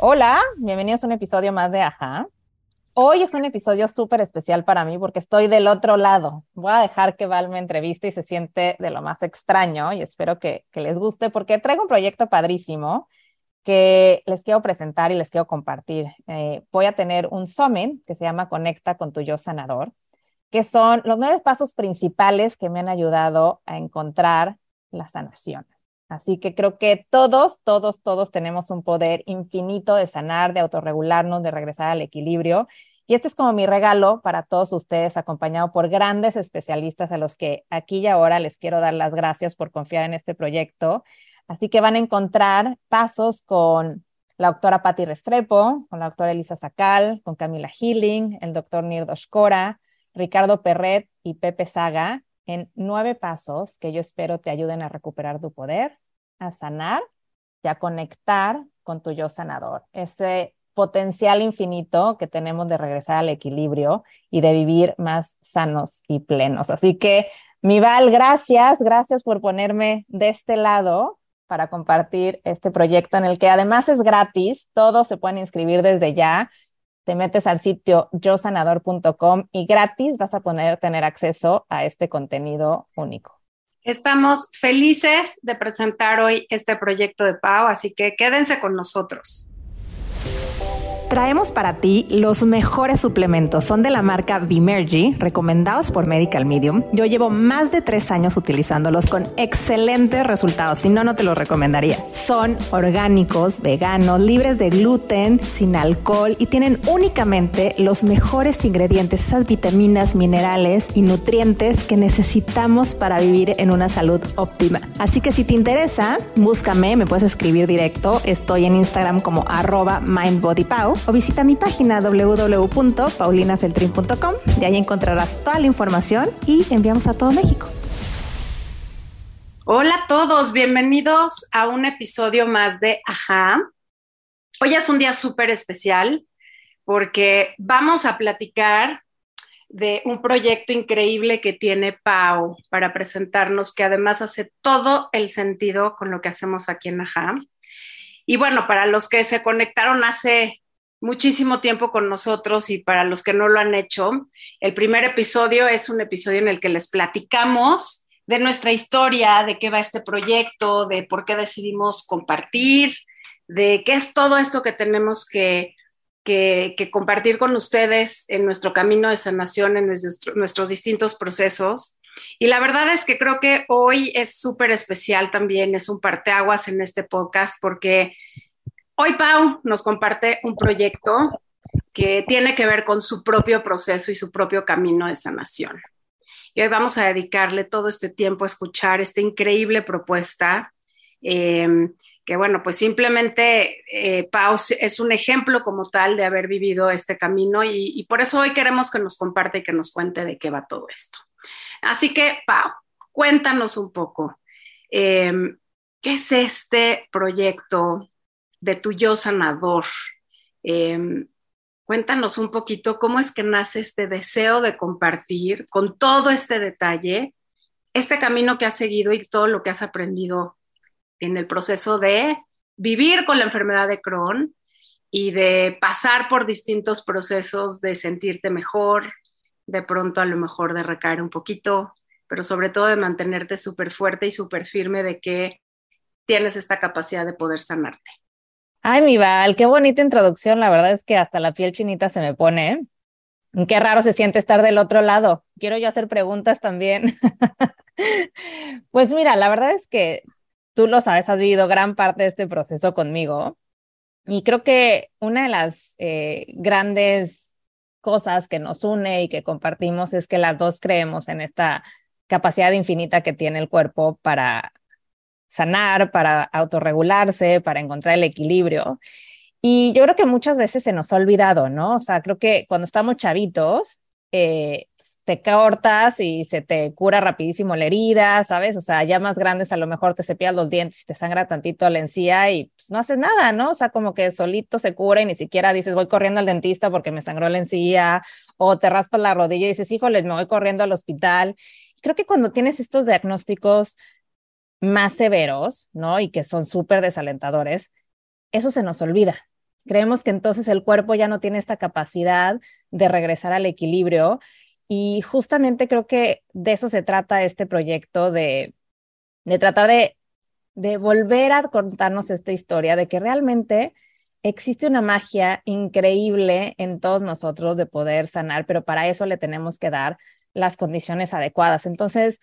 Hola, bienvenidos a un episodio más de Ajá. Hoy es un episodio súper especial para mí porque estoy del otro lado. Voy a dejar que Val me entreviste y se siente de lo más extraño y espero que, les guste porque traigo un proyecto padrísimo que les quiero presentar y les quiero compartir. Eh, voy a tener un summit que se llama Conecta con tu yo sanador, que son los nueve pasos principales que me han ayudado a encontrar la sanación. Así que creo que todos, todos, todos tenemos un poder infinito de sanar, de autorregularnos, de regresar al equilibrio. Y este es como mi regalo para todos ustedes, acompañado por grandes especialistas a los que aquí y ahora les quiero dar las gracias por confiar en este proyecto. Así que van a encontrar pasos con la doctora Patti Restrepo, con la doctora Elisa Sacal, con Camila Healing, el doctor Nirdos Cora, Ricardo Perret y Pepe Saga, en nueve pasos que yo espero te ayuden a recuperar tu poder, a sanar y a conectar con tu yo sanador. Ese potencial infinito que tenemos de regresar al equilibrio y de vivir más sanos y plenos. Así que, mi Val, gracias, gracias por ponerme de este lado para compartir este proyecto en el que además es gratis, todos se pueden inscribir desde ya te metes al sitio yosanador.com y gratis vas a poder tener acceso a este contenido único. Estamos felices de presentar hoy este proyecto de Pau, así que quédense con nosotros. Traemos para ti los mejores suplementos. Son de la marca Vimergy, recomendados por Medical Medium. Yo llevo más de tres años utilizándolos con excelentes resultados. Si no, no te los recomendaría. Son orgánicos, veganos, libres de gluten, sin alcohol y tienen únicamente los mejores ingredientes, esas vitaminas, minerales y nutrientes que necesitamos para vivir en una salud óptima. Así que si te interesa, búscame, me puedes escribir directo. Estoy en Instagram como arroba mindbodypau o visita mi página www.paulinafeltrin.com. De ahí encontrarás toda la información y enviamos a todo México. Hola a todos, bienvenidos a un episodio más de Ajá. Hoy es un día súper especial porque vamos a platicar de un proyecto increíble que tiene Pau para presentarnos, que además hace todo el sentido con lo que hacemos aquí en Ajá. Y bueno, para los que se conectaron hace muchísimo tiempo con nosotros y para los que no lo han hecho, el primer episodio es un episodio en el que les platicamos de nuestra historia, de qué va este proyecto, de por qué decidimos compartir, de qué es todo esto que tenemos que, compartir con ustedes en nuestro camino de sanación, en nuestros distintos procesos. Y la verdad es que creo que hoy es súper especial también, es un parteaguas en este podcast porque Hoy Pau nos comparte un proyecto que tiene que ver con su propio proceso y su propio camino de sanación. Y hoy vamos a dedicarle todo este tiempo a escuchar esta increíble propuesta, em, que bueno, pues simplemente eh, Pau es un ejemplo como tal de haber vivido este camino y, por eso hoy queremos que nos comparte y que nos cuente de qué va todo esto. Así que, Pau, cuéntanos un poco, em, ¿qué es este proyecto? De tu yo sanador. Em, cuéntanos un poquito cómo es que nace este deseo de compartir con todo este detalle este camino que has seguido y todo lo que has aprendido en el proceso de vivir con la enfermedad de Crohn y de pasar por distintos procesos de sentirte mejor, de pronto a lo mejor de recaer un poquito, pero sobre todo de mantenerte súper fuerte y súper firme de que tienes esta capacidad de poder sanarte. Ay, mi Val, qué bonita introducción. La verdad es que hasta la piel chinita se me pone. ¿eh? Qué raro se siente estar del otro lado. Quiero yo hacer preguntas también. pues mira, la verdad es que tú lo sabes, has vivido gran parte de este proceso conmigo. Y creo que una de las eh, grandes cosas que nos une y que compartimos es que las dos creemos en esta capacidad infinita que tiene el cuerpo para sanar, para autorregularse, para encontrar el equilibrio. Y yo creo que muchas veces se nos ha olvidado, ¿no? O sea, creo que cuando estamos chavitos, eh, te cortas y se te cura rapidísimo la herida, ¿sabes? O sea, ya más grandes a lo mejor te cepillas los dientes y te sangra tantito la encía y pues, no haces nada, ¿no? O sea, como que solito se cura y ni siquiera dices voy corriendo al dentista porque me sangró la encía o te raspas la rodilla y dices, híjoles, me voy corriendo al hospital. Creo que cuando tienes estos diagnósticos más severos, ¿no? Y que son súper desalentadores, eso se nos olvida. Creemos que entonces el cuerpo ya no tiene esta capacidad de regresar al equilibrio y justamente creo que de eso se trata este proyecto, de, de tratar de, de volver a contarnos esta historia, de que realmente existe una magia increíble en todos nosotros de poder sanar, pero para eso le tenemos que dar las condiciones adecuadas. Entonces,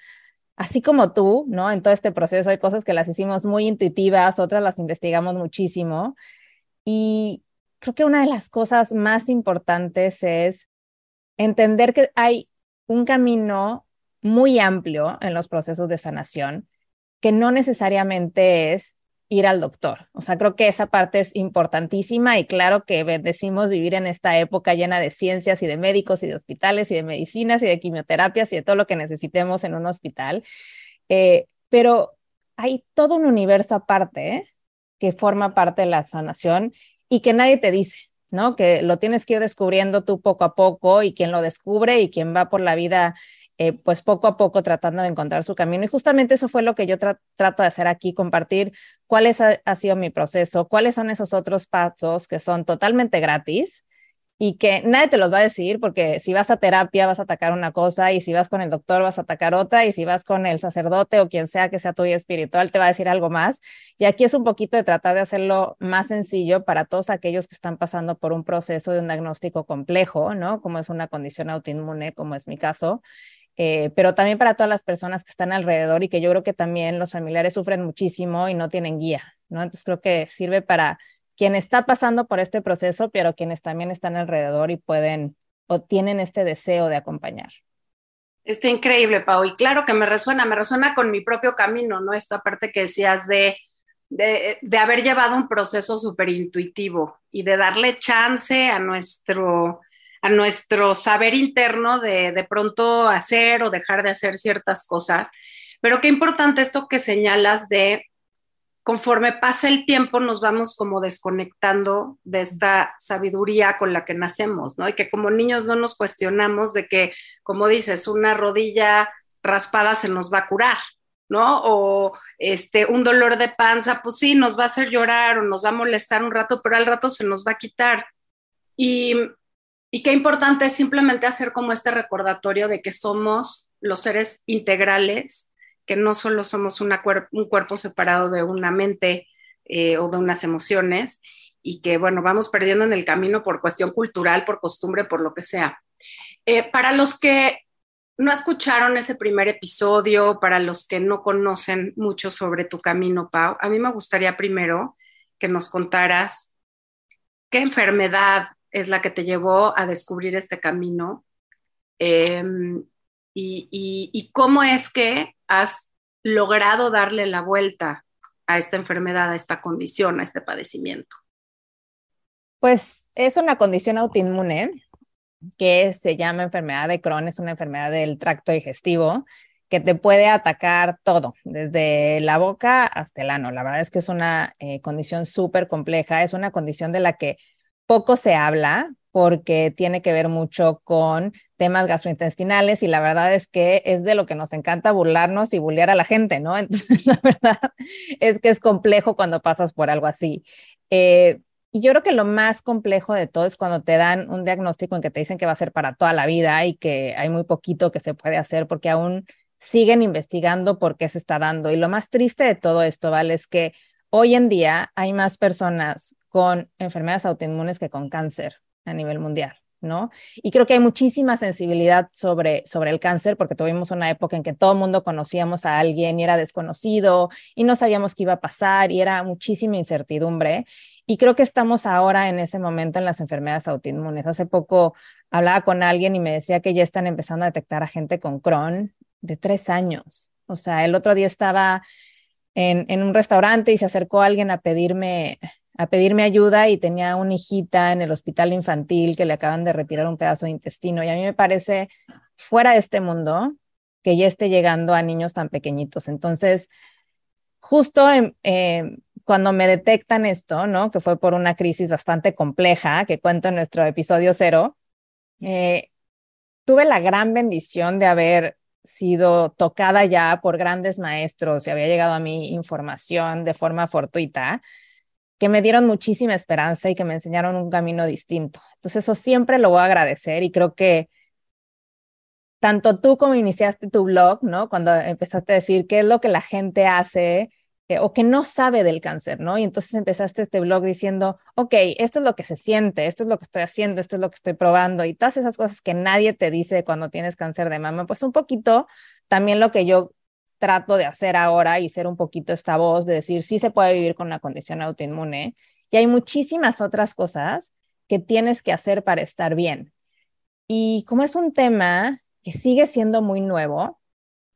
así como tú, ¿no? En todo este proceso hay cosas que las hicimos muy intuitivas, otras las investigamos muchísimo. Y creo que una de las cosas más importantes es entender que hay un camino muy amplio en los procesos de sanación, que no necesariamente es ir al doctor. O sea, creo que esa parte es importantísima y claro que bendecimos vivir en esta época llena de ciencias y de médicos y de hospitales y de medicinas y de quimioterapias y de todo lo que necesitemos en un hospital. Eh, pero hay todo un universo aparte que forma parte de la sanación y que nadie te dice, ¿no? Que lo tienes que ir descubriendo tú poco a poco y quien lo descubre y quien va por la vida eh, pues poco a poco tratando de encontrar su camino. Y justamente eso fue lo que yo trato de hacer aquí, compartir cuál ha, sido mi proceso, cuáles son esos otros pasos que son totalmente gratis y que nadie te los va a decir porque si vas a terapia vas a atacar una cosa y si vas con el doctor vas a atacar otra y si vas con el sacerdote o quien sea que sea tu guía espiritual te va a decir algo más. Y aquí es un poquito de tratar de hacerlo más sencillo para todos aquellos que están pasando por un proceso de un diagnóstico complejo, ¿no? Como es una condición autoinmune, como es mi caso, eh, pero también para todas las personas que están alrededor y que yo creo que también los familiares sufren muchísimo y no tienen guía, ¿no? Entonces creo que sirve para quien está pasando por este proceso, pero quienes también están alrededor y pueden o tienen este deseo de acompañar. Está increíble, Pau. Y claro que me resuena, me resuena con mi propio camino, ¿no? Esta parte que decías de, de, de haber llevado un proceso súper intuitivo y de darle chance a nuestro, a nuestro saber interno de de pronto hacer o dejar de hacer ciertas cosas. Pero qué importante esto que señalas de conforme pasa el tiempo nos vamos como desconectando de esta sabiduría con la que nacemos, ¿no? Y que como niños no nos cuestionamos de que, como dices, una rodilla raspada se nos va a curar, ¿no? O este, un dolor de panza, pues sí, nos va a hacer llorar o nos va a molestar un rato, pero al rato se nos va a quitar. Y y qué importante es simplemente hacer como este recordatorio de que somos los seres integrales, que no solo somos un cuerpo separado de una mente eh, o de unas emociones, y que, bueno, vamos perdiendo en el camino por cuestión cultural, por costumbre, por lo que sea. Eh, para los que no escucharon ese primer episodio, para los que no conocen mucho sobre tu camino, Pau, a mí me gustaría primero que nos contaras qué enfermedad es la que te llevó a descubrir este camino em, y, cómo es que has logrado darle la vuelta a esta enfermedad, a esta condición, a este padecimiento. Pues es una condición autoinmune que se llama enfermedad de Crohn, es una enfermedad del tracto digestivo que te puede atacar todo, desde la boca hasta el ano. La verdad es que es una eh, condición súper compleja, es una condición de la que poco se habla porque tiene que ver mucho con temas gastrointestinales y la verdad es que es de lo que nos encanta burlarnos y bullear a la gente, ¿no? Entonces, la verdad es que es complejo cuando pasas por algo así. Eh, y yo creo que lo más complejo de todo es cuando te dan un diagnóstico en que te dicen que va a ser para toda la vida y que hay muy poquito que se puede hacer porque aún siguen investigando por qué se está dando. Y lo más triste de todo esto, ¿vale? Es que hoy en día hay más personas con enfermedades autoinmunes que con cáncer a nivel mundial. ¿no? Y creo que hay muchísima sensibilidad sobre, sobre el cáncer, porque tuvimos una época en que todo el mundo conocíamos a alguien y era desconocido y no sabíamos qué iba a pasar y era muchísima incertidumbre. Y creo que estamos ahora en ese momento en las enfermedades autoinmunes. Hace poco hablaba con alguien y me decía que ya están empezando a detectar a gente con Crohn de tres años. O sea, el otro día estaba en, en, un restaurante y se acercó alguien a pedirme, a pedirme ayuda y tenía una hijita en el hospital infantil que le acaban de retirar un pedazo de intestino. Y a mí me parece fuera de este mundo que ya esté llegando a niños tan pequeñitos. Entonces, justo eh, cuando me detectan esto, ¿no? Que fue por una crisis bastante compleja que cuento en nuestro episodio cero, eh, tuve la gran bendición de haber sido tocada ya por grandes maestros y había llegado a mi información de forma fortuita que me dieron muchísima esperanza y que me enseñaron un camino distinto. Entonces eso siempre lo voy a agradecer y creo que tanto tú como iniciaste tu blog, ¿no? Cuando empezaste a decir qué es lo que la gente hace eh, o que no sabe del cáncer, ¿no? Y entonces empezaste este blog diciendo, ok, esto es lo que se siente, esto es lo que estoy haciendo, esto es lo que estoy probando y todas esas cosas que nadie te dice cuando tienes cáncer de mama, pues un poquito también lo que yo trato de hacer ahora y ser un poquito esta voz de decir, sí se puede vivir con una condición autoinmune y hay muchísimas otras cosas que tienes que hacer para estar bien. Y como es un tema que sigue siendo muy nuevo,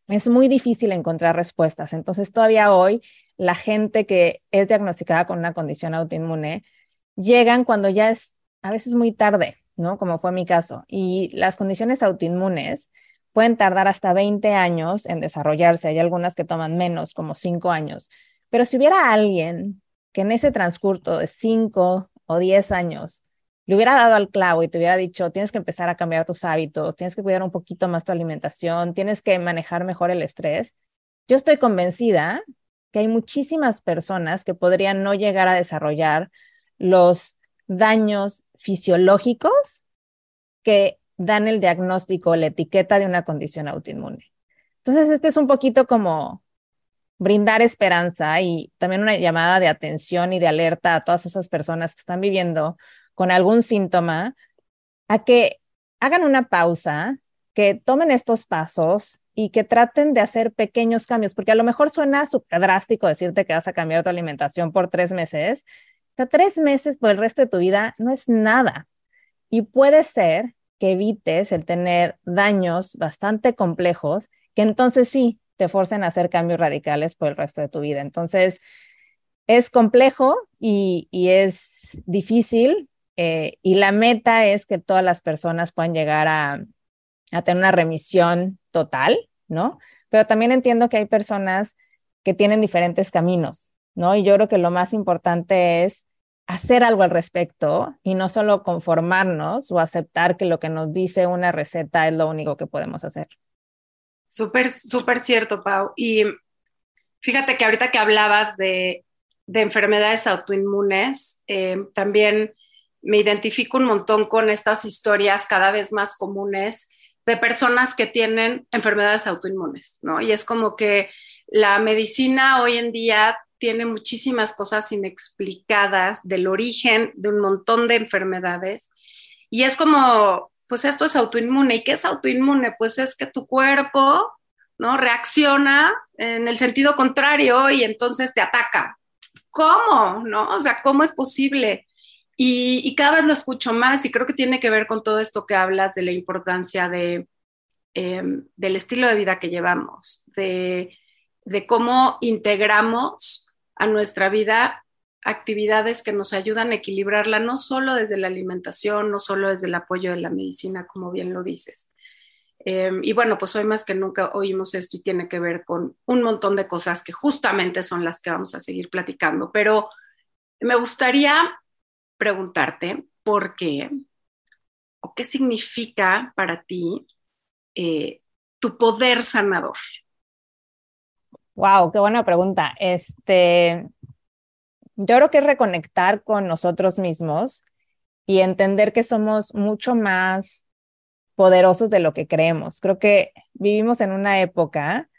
es muy difícil encontrar respuestas. Entonces, todavía hoy, la gente que es diagnosticada con una condición autoinmune llegan cuando ya es a veces muy tarde, ¿no? Como fue mi caso. Y las condiciones autoinmunes pueden tardar hasta 20 años en desarrollarse. Hay algunas que toman menos, como 5 años. Pero si hubiera alguien que en ese transcurso de 5 o 10 años le hubiera dado al clavo y te hubiera dicho, tienes que empezar a cambiar tus hábitos, tienes que cuidar un poquito más tu alimentación, tienes que manejar mejor el estrés, yo estoy convencida que hay muchísimas personas que podrían no llegar a desarrollar los daños fisiológicos que dan el diagnóstico, la etiqueta de una condición autoinmune. Entonces, este es un poquito como brindar esperanza y también una llamada de atención y de alerta a todas esas personas que están viviendo con algún síntoma, a que hagan una pausa, que tomen estos pasos y que traten de hacer pequeños cambios, porque a lo mejor suena súper drástico decirte que vas a cambiar tu alimentación por tres meses, pero tres meses por el resto de tu vida no es nada. Y puede ser que evites el tener daños bastante complejos que entonces sí te forcen a hacer cambios radicales por el resto de tu vida. Entonces, es complejo y, y es difícil, eh, y la meta es que todas las personas puedan llegar a, a tener una remisión total, ¿no? Pero también entiendo que hay personas que tienen diferentes caminos, ¿no? Y yo creo que lo más importante es hacer algo al respecto y no solo conformarnos o aceptar que lo que nos dice una receta es lo único que podemos hacer. Súper, súper cierto, Pau. Y fíjate que ahorita que hablabas de, de enfermedades autoinmunes, eh, también me identifico un montón con estas historias cada vez más comunes de personas que tienen enfermedades autoinmunes, ¿no? Y es como que la medicina hoy en día tiene muchísimas cosas inexplicadas del origen de un montón de enfermedades y es como, pues esto es autoinmune. ¿Y qué es autoinmune? Pues es que tu cuerpo, ¿no? Reacciona en el sentido contrario y entonces te ataca. ¿Cómo? ¿No? O sea, ¿cómo es posible? Y, cada vez lo escucho más y creo que tiene que ver con todo esto que hablas de la importancia de, em, del estilo de vida que llevamos, de, de cómo integramos a nuestra vida actividades que nos ayudan a equilibrarla, no solo desde la alimentación, no solo desde el apoyo de la medicina, como bien lo dices. Em, y bueno, pues hoy más que nunca oímos esto y tiene que ver con un montón de cosas que justamente son las que vamos a seguir platicando. Pero me gustaría preguntarte por qué o qué significa para ti eh, tu poder sanador. Wow, qué buena pregunta. Este, yo creo que es reconectar con nosotros mismos y entender que somos mucho más poderosos de lo que creemos. Creo que vivimos en una época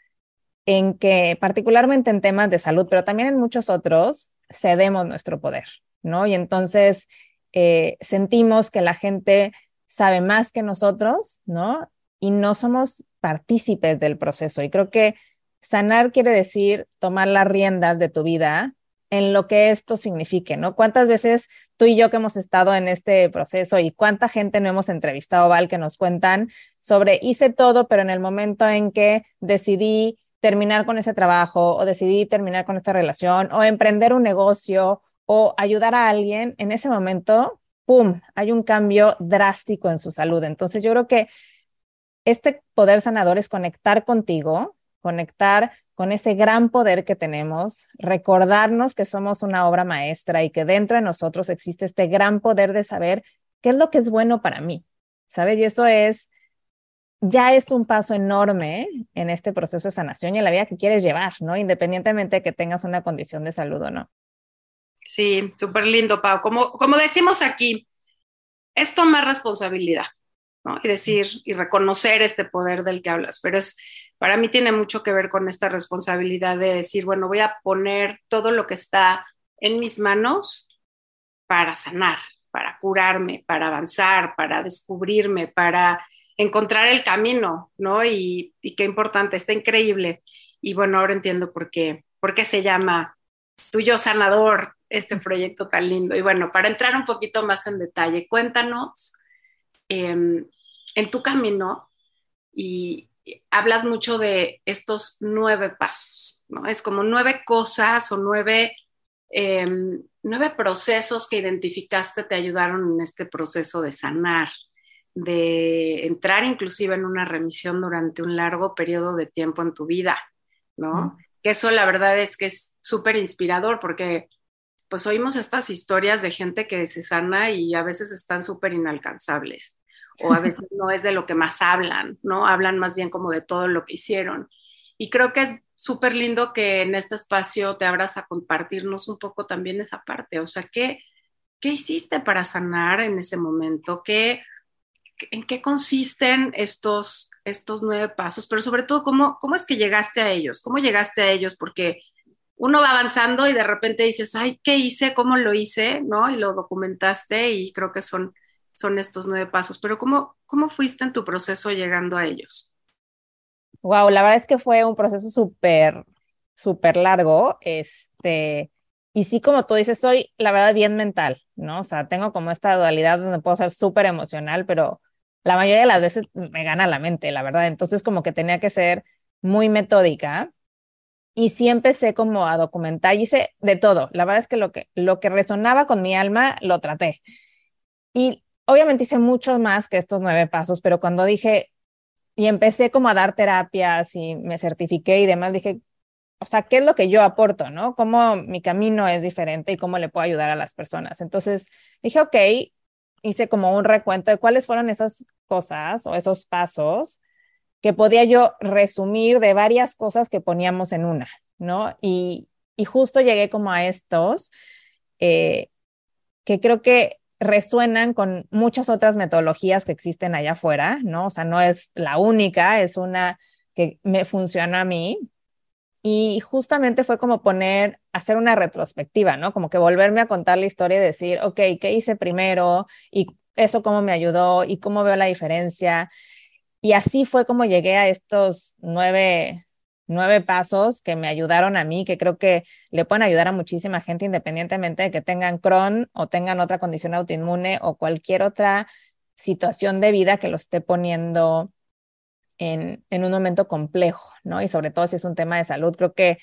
en que, particularmente en temas de salud, pero también en muchos otros, cedemos nuestro poder. ¿no? Y entonces eh, sentimos que la gente sabe más que nosotros, ¿no? Y no somos partícipes del proceso. Y creo que sanar quiere decir tomar las riendas de tu vida en lo que esto signifique, ¿no? ¿Cuántas veces tú y yo que hemos estado en este proceso y cuánta gente no hemos entrevistado, Val, que nos cuentan sobre hice todo, pero en el momento en que decidí terminar con ese trabajo o decidí terminar con esta relación o emprender un negocio o ayudar a alguien, en ese momento, ¡pum!, hay un cambio drástico en su salud. Entonces yo creo que este poder sanador es conectar contigo, conectar con ese gran poder que tenemos, recordarnos que somos una obra maestra y que dentro de nosotros existe este gran poder de saber qué es lo que es bueno para mí, ¿sabes? Y eso es, ya es un paso enorme en este proceso de sanación y en la vida que quieres llevar, ¿no? Independientemente de que tengas una condición de salud o no. Sí, súper lindo, Pau. Como, como decimos aquí, es tomar responsabilidad, ¿no? Y decir y reconocer este poder del que hablas, pero es, para mí tiene mucho que ver con esta responsabilidad de decir, bueno, voy a poner todo lo que está en mis manos para sanar, para curarme, para avanzar, para descubrirme, para encontrar el camino, ¿no? Y, y qué importante, está increíble. Y bueno, ahora entiendo por qué, por qué se llama tuyo sanador este proyecto tan lindo. Y bueno, para entrar un poquito más en detalle, cuéntanos em, en tu camino y hablas mucho de estos nueve pasos, ¿no? Es como nueve cosas o nueve, em, nueve procesos que identificaste te ayudaron en este proceso de sanar, de entrar inclusive en una remisión durante un largo periodo de tiempo en tu vida, ¿no? Que eso la verdad es que es súper inspirador porque pues oímos estas historias de gente que se sana y a veces están súper inalcanzables o a veces no es de lo que más hablan, ¿no? Hablan más bien como de todo lo que hicieron. Y creo que es súper lindo que en este espacio te abras a compartirnos un poco también esa parte, o sea, ¿qué, qué hiciste para sanar en ese momento? ¿Qué, ¿En qué consisten estos, estos nueve pasos? Pero sobre todo, ¿cómo, ¿cómo es que llegaste a ellos? ¿Cómo llegaste a ellos? Porque uno va avanzando y de repente dices, ay, ¿qué hice? ¿Cómo lo hice? ¿No? Y lo documentaste y creo que son, son estos nueve pasos. Pero ¿cómo, ¿cómo fuiste en tu proceso llegando a ellos? Wow, la verdad es que fue un proceso súper, súper largo. Este, y sí, como tú dices, soy, la verdad, bien mental, ¿no? O sea, tengo como esta dualidad donde puedo ser súper emocional, pero la mayoría de las veces me gana la mente, la verdad. Entonces, como que tenía que ser muy metódica y sí empecé como a documentar, hice de todo. La verdad es que lo que, lo que resonaba con mi alma lo traté. Y obviamente hice muchos más que estos nueve pasos, pero cuando dije y empecé como a dar terapias y me certifiqué y demás, dije, o sea, ¿qué es lo que yo aporto, no? ¿Cómo mi camino es diferente y cómo le puedo ayudar a las personas? Entonces dije, ok, hice como un recuento de cuáles fueron esas cosas o esos pasos que podía yo resumir de varias cosas que poníamos en una, ¿no? Y, y justo llegué como a estos eh, que creo que resuenan con muchas otras metodologías que existen allá afuera, ¿no? O sea, no es la única, es una que me funciona a mí. Y justamente fue como poner, hacer una retrospectiva, ¿no? Como que volverme a contar la historia y decir, ok, ¿qué hice primero? Y eso cómo me ayudó y cómo veo la diferencia. Y así fue como llegué a estos nueve, nueve pasos que me ayudaron a mí, que creo que le pueden ayudar a muchísima gente independientemente de que tengan Crohn o tengan otra condición autoinmune o cualquier otra situación de vida que lo esté poniendo en, en un momento complejo, ¿no? Y sobre todo si es un tema de salud, creo que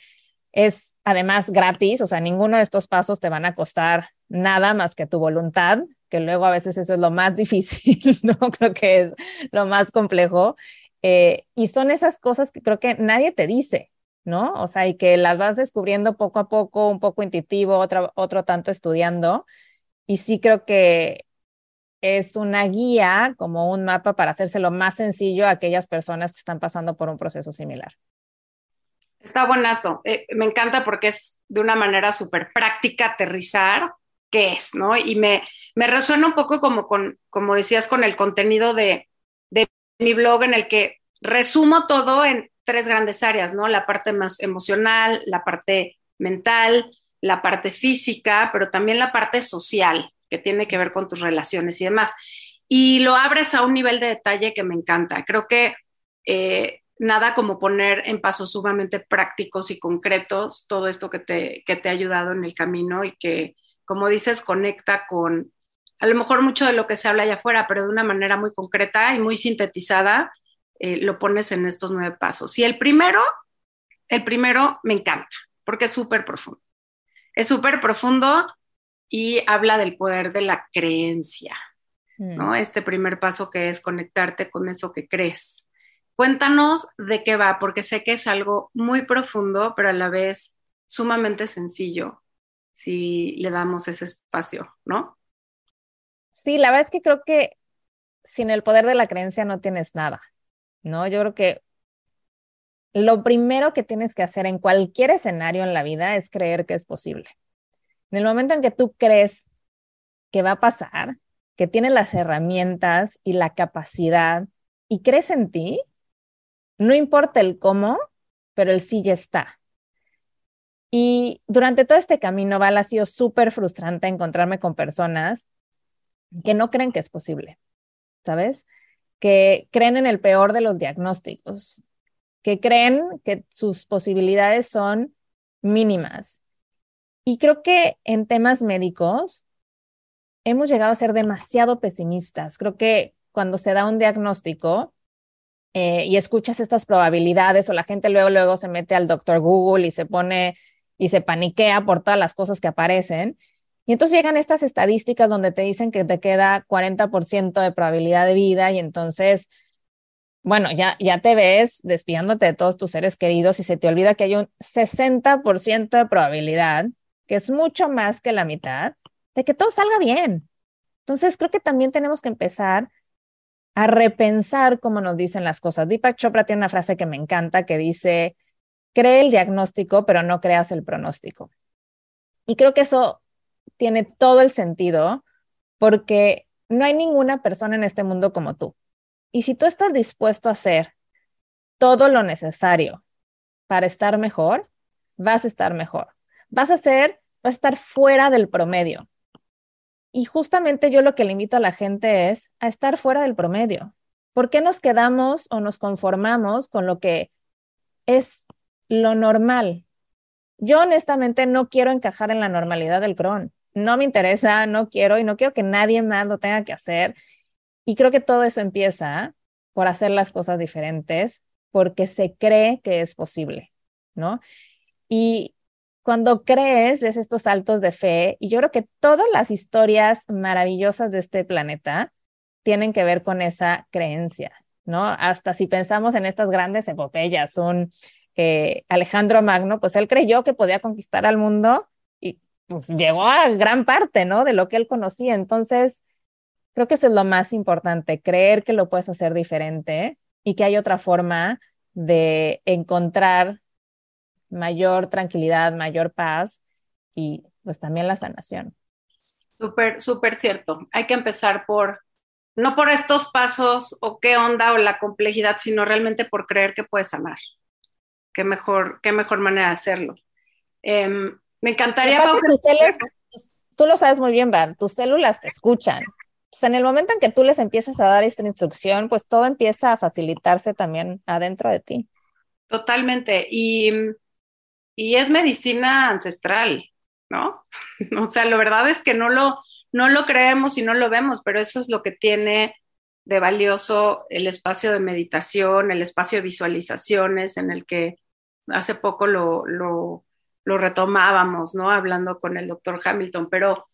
es además gratis, o sea, ninguno de estos pasos te van a costar nada más que tu voluntad, que luego a veces eso es lo más difícil, ¿no? Creo que es lo más complejo. Eh, y son esas cosas que creo que nadie te dice, ¿no? O sea, y que las vas descubriendo poco a poco, un poco intuitivo, otro, otro tanto estudiando. Y sí creo que es una guía, como un mapa para hacérselo más sencillo a aquellas personas que están pasando por un proceso similar. Está buenazo. Eh, me encanta porque es de una manera súper práctica aterrizar qué es, ¿no? Y me, me resuena un poco como con, como decías, con el contenido de, mi blog en el que resumo todo en tres grandes áreas, ¿no? La parte más emocional, la parte mental, la parte física, pero también la parte social, que tiene que ver con tus relaciones y demás. Y lo abres a un nivel de detalle que me encanta. Creo que eh, nada como poner en pasos sumamente prácticos y concretos todo esto que te, que te ha ayudado en el camino y que, como dices, conecta con a lo mejor mucho de lo que se habla allá afuera, pero de una manera muy concreta y muy sintetizada, eh, lo pones en estos nueve pasos. Y el primero el primero me encanta porque es súper profundo. Es súper profundo y habla del poder de la creencia, ¿no? Mm. Este primer paso que es conectarte con eso que crees. Cuéntanos de qué va, porque sé que es algo muy profundo, pero a la vez sumamente sencillo si le damos ese espacio, ¿no? Sí, la verdad es que creo que sin el poder de la creencia no tienes nada, ¿no? Yo creo que lo primero que tienes que hacer en cualquier escenario en la vida es creer que es posible. En el momento en que tú crees que va a pasar, que tienes las herramientas y la capacidad y crees en ti, no importa el cómo, pero el sí ya está. Y durante todo este camino, Val, ha sido súper frustrante encontrarme con personas que no creen que es posible, ¿sabes? Que creen en el peor de los diagnósticos, que creen que sus posibilidades son mínimas. Y creo que en temas médicos hemos llegado a ser demasiado pesimistas. Creo que cuando se da un diagnóstico, eh, y escuchas estas probabilidades o la gente luego, luego se mete al doctor Google y se pone y se paniquea por todas las cosas que aparecen. Y entonces llegan estas estadísticas donde te dicen que te queda 40% de probabilidad de vida y entonces, bueno, ya, ya te ves despiándote de todos tus seres queridos y se te olvida que hay un 60% de probabilidad, que es mucho más que la mitad, de que todo salga bien. Entonces creo que también tenemos que empezar a repensar cómo nos dicen las cosas. Deepak Chopra tiene una frase que me encanta que dice, cree el diagnóstico, pero no creas el pronóstico. Y creo que eso tiene todo el sentido porque no hay ninguna persona en este mundo como tú. Y si tú estás dispuesto a hacer todo lo necesario para estar mejor, vas a estar mejor. Vas a ser, vas a estar fuera del promedio. Y justamente yo lo que le invito a la gente es a estar fuera del promedio. ¿Por qué nos quedamos o nos conformamos con lo que es lo normal? Yo honestamente no quiero encajar en la normalidad del Crohn. No me interesa, no quiero y no quiero que nadie más lo tenga que hacer. Y creo que todo eso empieza por hacer las cosas diferentes, porque se cree que es posible, ¿no? Y cuando crees, ves estos saltos de fe y yo creo que todas las historias maravillosas de este planeta tienen que ver con esa creencia, ¿no? Hasta si pensamos en estas grandes epopeyas, un eh, Alejandro Magno, pues él creyó que podía conquistar al mundo pues llegó a gran parte, ¿no? De lo que él conocía. Entonces, creo que eso es lo más importante, creer que lo puedes hacer diferente y que hay otra forma de encontrar mayor tranquilidad, mayor paz y pues también la sanación. Súper, súper cierto. Hay que empezar por, no por estos pasos o qué onda o la complejidad, sino realmente por creer que puedes amar. Qué mejor, qué mejor manera de hacerlo. Em, me encantaría... tú lo sabes muy bien, Van, tus células te escuchan. Entonces, en el momento en que tú les empiezas a dar esta instrucción, pues todo empieza a facilitarse también adentro de ti. Totalmente. Y y es medicina ancestral, ¿no? o sea, la verdad es que no lo, no lo creemos y no lo vemos, pero eso es lo que tiene de valioso el espacio de meditación, el espacio de visualizaciones en el que hace poco lo, lo, lo retomábamos, ¿no? Hablando con el doctor Hamilton, pero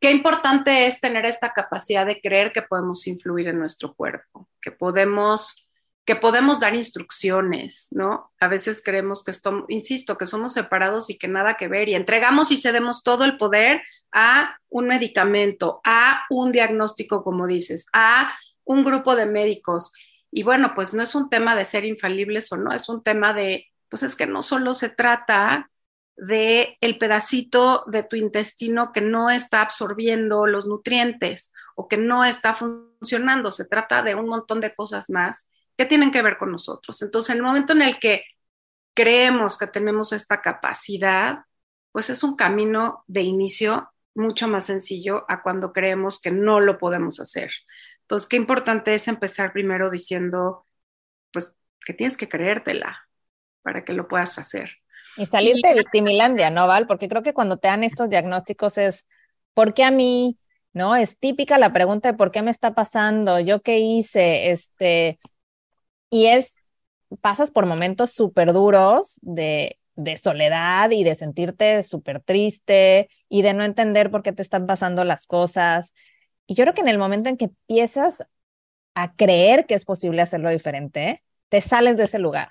qué importante es tener esta capacidad de creer que podemos influir en nuestro cuerpo, que podemos que podemos dar instrucciones, ¿no? A veces creemos que estamos, insisto, que somos separados y que nada que ver y entregamos y cedemos todo el poder a un medicamento, a un diagnóstico, como dices, a un grupo de médicos. Y bueno, pues no es un tema de ser infalibles o no, es un tema de, pues es que no solo se trata de el pedacito de tu intestino que no está absorbiendo los nutrientes o que no está funcionando, se trata de un montón de cosas más ¿Qué tienen que ver con nosotros. Entonces, en el momento en el que creemos que tenemos esta capacidad, pues es un camino de inicio mucho más sencillo a cuando creemos que no lo podemos hacer. Entonces, qué importante es empezar primero diciendo, pues, que tienes que creértela para que lo puedas hacer. Y salirte de victimilandia, ¿no, Val? Porque creo que cuando te dan estos diagnósticos es, ¿por qué a mí? ¿No? Es típica la pregunta de por qué me está pasando, yo qué hice, este, y es pasas por momentos súper duros de, de soledad y de sentirte súper triste y de no entender por qué te están pasando las cosas. Y yo creo que en el momento en que empiezas a creer que es posible hacerlo diferente, te sales de ese lugar.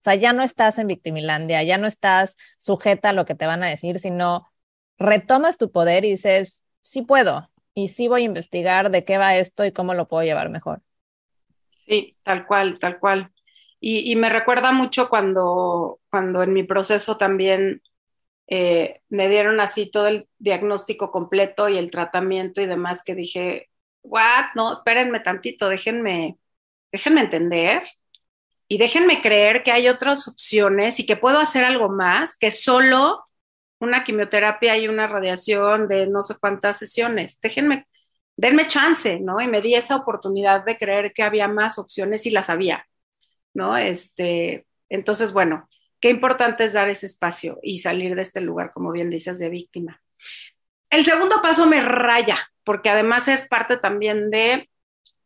O sea, ya no estás en victimilandia, ya no estás sujeta a lo que te van a decir, sino retomas tu poder y dices, sí puedo, y sí voy a investigar de qué va esto y cómo lo puedo llevar mejor. Sí, tal cual, tal cual. Y, me recuerda mucho cuando, cuando en mi proceso también eh, me dieron así todo el diagnóstico completo y el tratamiento y demás, que dije, what, no, espérenme tantito, déjenme, déjenme entender y déjenme creer que hay otras opciones y que puedo hacer algo más que solo una quimioterapia y una radiación de no sé cuántas sesiones. Déjenme, denme chance, ¿no? Y me di esa oportunidad de creer que había más opciones y las había, ¿no? Este, entonces, bueno, qué importante es dar ese espacio y salir de este lugar, como bien dices, de víctima. El segundo paso me raya, porque además es parte también de,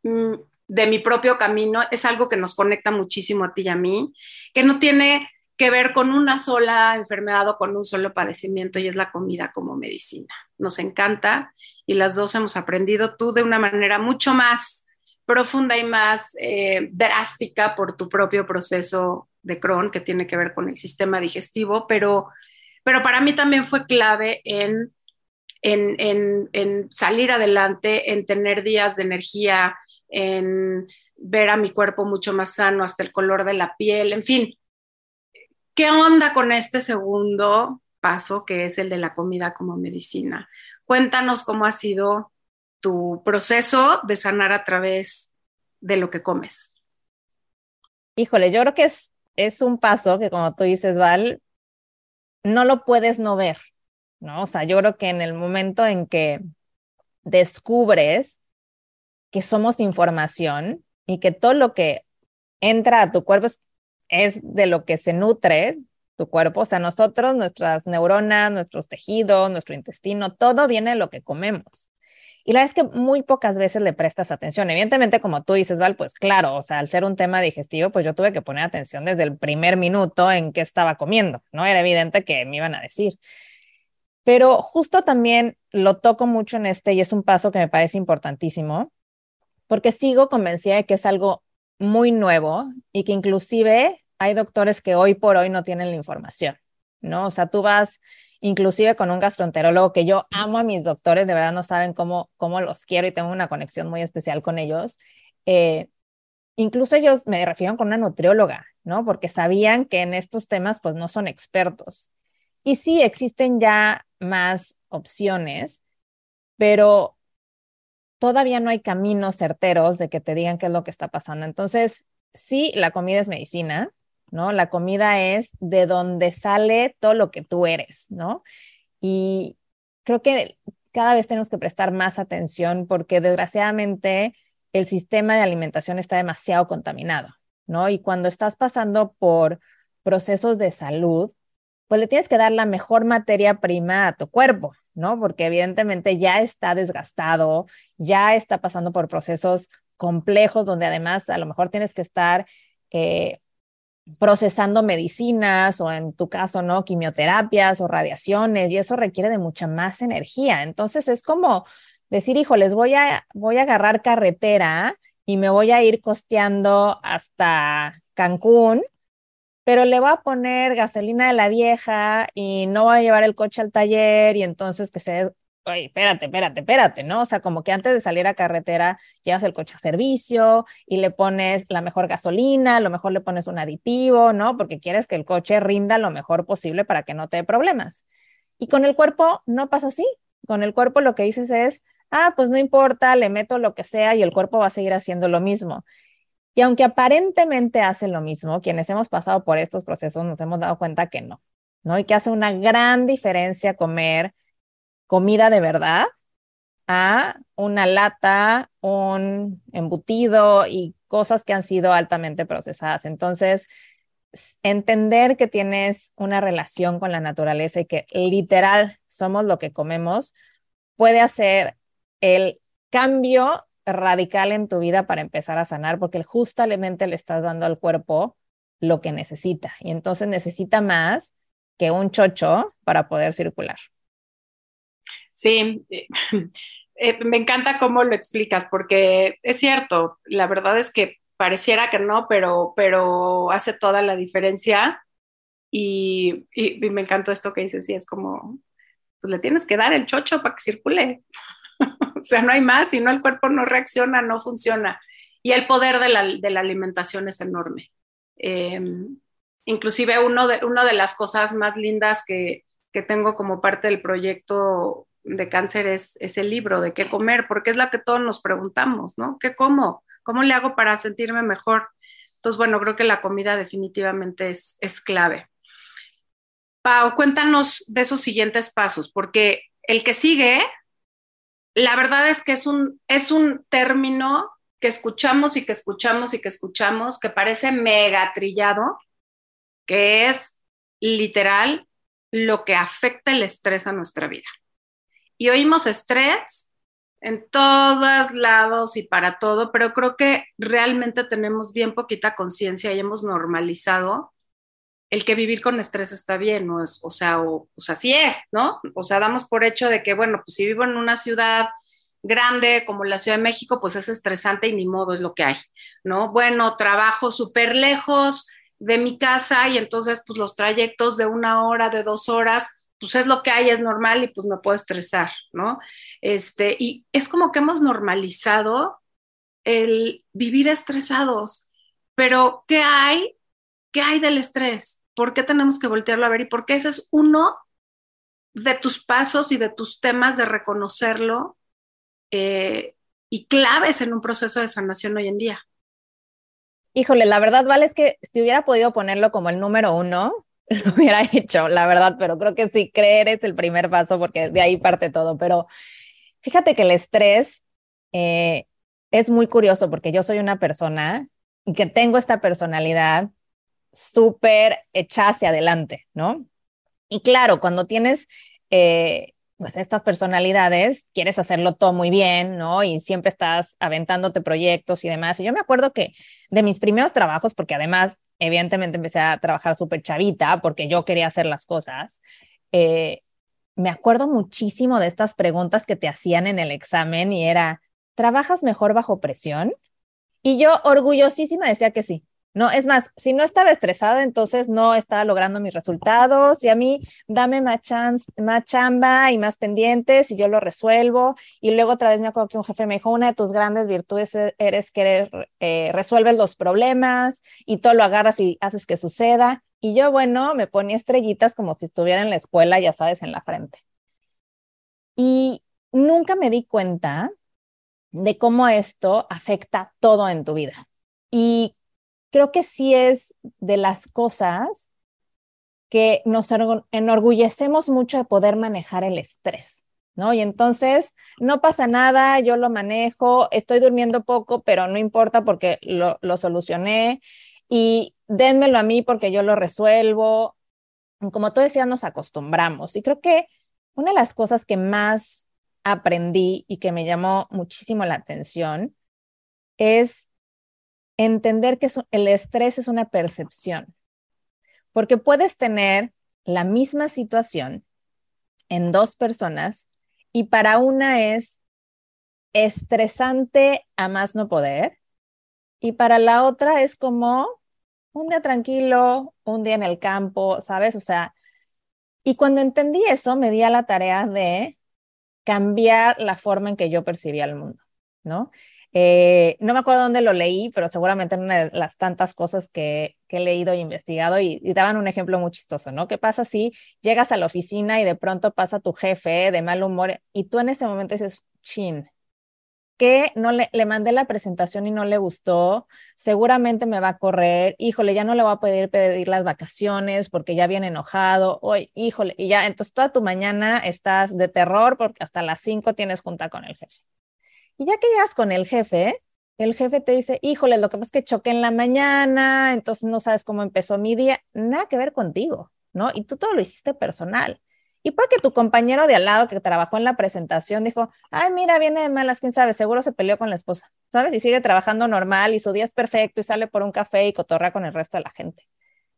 mm, de mi propio camino, es algo que nos conecta muchísimo a ti y a mí, que no tiene que ver con una sola enfermedad o con un solo padecimiento y es la comida como medicina. Nos encanta y las dos hemos aprendido tú de una manera mucho más profunda y más eh, drástica por tu propio proceso de Crohn que tiene que ver con el sistema digestivo, pero, pero para mí también fue clave en, en, en, en salir adelante, en tener días de energía, en ver a mi cuerpo mucho más sano, hasta el color de la piel, en fin, ¿Qué onda con este segundo paso, que es el de la comida como medicina? Cuéntanos cómo ha sido tu proceso de sanar a través de lo que comes. Híjole, yo creo que es, es un paso que como tú dices, Val, no lo puedes no ver, ¿no? O sea, yo creo que en el momento en que descubres que somos información y que todo lo que entra a tu cuerpo es es de lo que se nutre tu cuerpo, o sea, nosotros, nuestras neuronas, nuestros tejidos, nuestro intestino, todo viene de lo que comemos. Y la verdad es que muy pocas veces le prestas atención. Evidentemente, como tú dices, Val, pues claro, o sea, al ser un tema digestivo, pues yo tuve que poner atención desde el primer minuto en qué estaba comiendo, ¿no? Era evidente que me iban a decir. Pero justo también lo toco mucho en este y es un paso que me parece importantísimo, porque sigo convencida de que es algo muy nuevo y que inclusive hay doctores que hoy por hoy no tienen la información, ¿no? O sea, tú vas inclusive con un gastroenterólogo que yo amo a mis doctores, de verdad no saben cómo, cómo los quiero y tengo una conexión muy especial con ellos. Eh, incluso ellos me refieren con una nutrióloga, ¿no? Porque sabían que en estos temas pues no son expertos. Y sí, existen ya más opciones, pero todavía no hay caminos certeros de que te digan qué es lo que está pasando. Entonces, sí, la comida es medicina, ¿no? La comida es de donde sale todo lo que tú eres, ¿no? Y creo que cada vez tenemos que prestar más atención porque desgraciadamente el sistema de alimentación está demasiado contaminado, ¿no? Y cuando estás pasando por procesos de salud, pues le tienes que dar la mejor materia prima a tu cuerpo, ¿no? Porque evidentemente ya está desgastado, ya está pasando por procesos complejos donde además a lo mejor tienes que estar eh, procesando medicinas o en tu caso, ¿no? Quimioterapias o radiaciones y eso requiere de mucha más energía. Entonces es como decir, híjoles, voy a, voy a agarrar carretera y me voy a ir costeando hasta Cancún, pero le voy a poner gasolina de la vieja y no voy a llevar el coche al taller y entonces que se oye, espérate, espérate, espérate, ¿no? O sea, como que antes de salir a carretera llevas el coche a servicio y le pones la mejor gasolina, a lo mejor le pones un aditivo, ¿no? Porque quieres que el coche rinda lo mejor posible para que no te dé problemas. Y con el cuerpo no pasa así. Con el cuerpo lo que dices es, ah, pues no importa, le meto lo que sea y el cuerpo va a seguir haciendo lo mismo. Y aunque aparentemente hace lo mismo, quienes hemos pasado por estos procesos nos hemos dado cuenta que no, ¿no? Y que hace una gran diferencia comer comida de verdad a una lata, un embutido y cosas que han sido altamente procesadas. Entonces, entender que tienes una relación con la naturaleza y que literal somos lo que comemos puede hacer el cambio radical en tu vida para empezar a sanar, porque justamente le estás dando al cuerpo lo que necesita y entonces necesita más que un chocho para poder circular. Sí, eh, eh, me encanta cómo lo explicas porque es cierto, la verdad es que pareciera que no, pero, pero hace toda la diferencia y, me encantó esto que dices, sí, es como, pues le tienes que dar el chocho para que circule. o sea, no hay más, si no el cuerpo no reacciona, no funciona. Y el poder de la, de la alimentación es enorme. Em, inclusive uno de, una de las cosas más lindas que, que, tengo como parte del proyecto de cáncer es, es, el libro de qué comer, porque es la que todos nos preguntamos, ¿no? ¿Qué como? ¿Cómo le hago para sentirme mejor? Entonces, bueno, creo que la comida definitivamente es, es clave. Pau, cuéntanos de esos siguientes pasos, porque el que sigue, la verdad es que es un, es un término que escuchamos y que escuchamos y que escuchamos, que parece mega trillado, que es literal lo que afecta el estrés a nuestra vida. Y oímos estrés en todos lados y para todo, pero creo que realmente tenemos bien poquita conciencia y hemos normalizado el que vivir con estrés está bien, ¿no? Es, o sea, o, pues así es, ¿no? O sea, damos por hecho de que, bueno, pues si vivo en una ciudad grande como la Ciudad de México, pues es estresante y ni modo es lo que hay, ¿no? Bueno, trabajo súper lejos de mi casa y entonces pues los trayectos de una hora, de dos horas, pues es lo que hay, es normal y pues me puedo estresar, ¿no? Este, y es como que hemos normalizado el vivir estresados, pero ¿qué hay? ¿Qué hay del estrés? ¿Por qué tenemos que voltearlo a ver? Y por qué ese es uno de tus pasos y de tus temas de reconocerlo eh, y claves en un proceso de sanación hoy en día. Híjole, la verdad, Vale, es que si hubiera podido ponerlo como el número uno, lo hubiera hecho, la verdad, pero creo que sí, creer es el primer paso porque de ahí parte todo. Pero fíjate que el estrés eh, es muy curioso porque yo soy una persona y que tengo esta personalidad súper hecha hacia adelante, ¿no? Y claro, cuando tienes eh, pues estas personalidades, quieres hacerlo todo muy bien, ¿no? Y siempre estás aventándote proyectos y demás. Y yo me acuerdo que de mis primeros trabajos, porque además, evidentemente empecé a trabajar súper chavita, porque yo quería hacer las cosas, eh, me acuerdo muchísimo de estas preguntas que te hacían en el examen y era, ¿trabajas mejor bajo presión? Y yo orgullosísima decía que sí. No, es más, si no estaba estresada, entonces no estaba logrando mis resultados y a mí dame más, chance, más chamba y más pendientes y yo lo resuelvo. Y luego otra vez me acuerdo que un jefe me dijo, una de tus grandes virtudes e-, eres que eh, resuelves los problemas y todo lo agarras y haces que suceda. Y yo, bueno, me ponía estrellitas como si estuviera en la escuela, ya sabes, en la frente. Y nunca me di cuenta de cómo esto afecta todo en tu vida. Y creo que sí es de las cosas que nos enorgullecemos mucho de poder manejar el estrés, ¿no? Y entonces no pasa nada, yo lo manejo, estoy durmiendo poco, pero no importa porque lo, lo solucioné y dénmelo a mí porque yo lo resuelvo. Como tú decías, nos acostumbramos. Y creo que una de las cosas que más aprendí y que me llamó muchísimo la atención es entender que el estrés es una percepción, porque puedes tener la misma situación en dos personas y para una es estresante a más no poder y para la otra es como un día tranquilo, un día en el campo, ¿sabes? O sea, y cuando entendí eso me di a la tarea de cambiar la forma en que yo percibía el mundo, ¿no? Eh, no me acuerdo dónde lo leí, pero seguramente en una de las tantas cosas que, he leído e investigado y, daban un ejemplo muy chistoso, ¿no? ¿Qué pasa si llegas a la oficina y de pronto pasa tu jefe de mal humor y tú en ese momento dices, chin, que no le, le mandé la presentación y no le gustó, seguramente me va a correr, híjole, ya no le voy a poder pedir las vacaciones porque ya viene enojado, hoy, híjole, y ya, entonces toda tu mañana estás de terror porque hasta las 5 tienes junta con el jefe. Y ya que llegas con el jefe, el jefe te dice, híjole, lo que pasa es que choqué en la mañana, entonces no sabes cómo empezó mi día, nada que ver contigo, ¿no? Y tú todo lo hiciste personal. Y puede que tu compañero de al lado que trabajó en la presentación dijo, ay, mira, viene de malas, quién sabe, seguro se peleó con la esposa, ¿sabes? Y sigue trabajando normal y su día es perfecto y sale por un café y cotorra con el resto de la gente.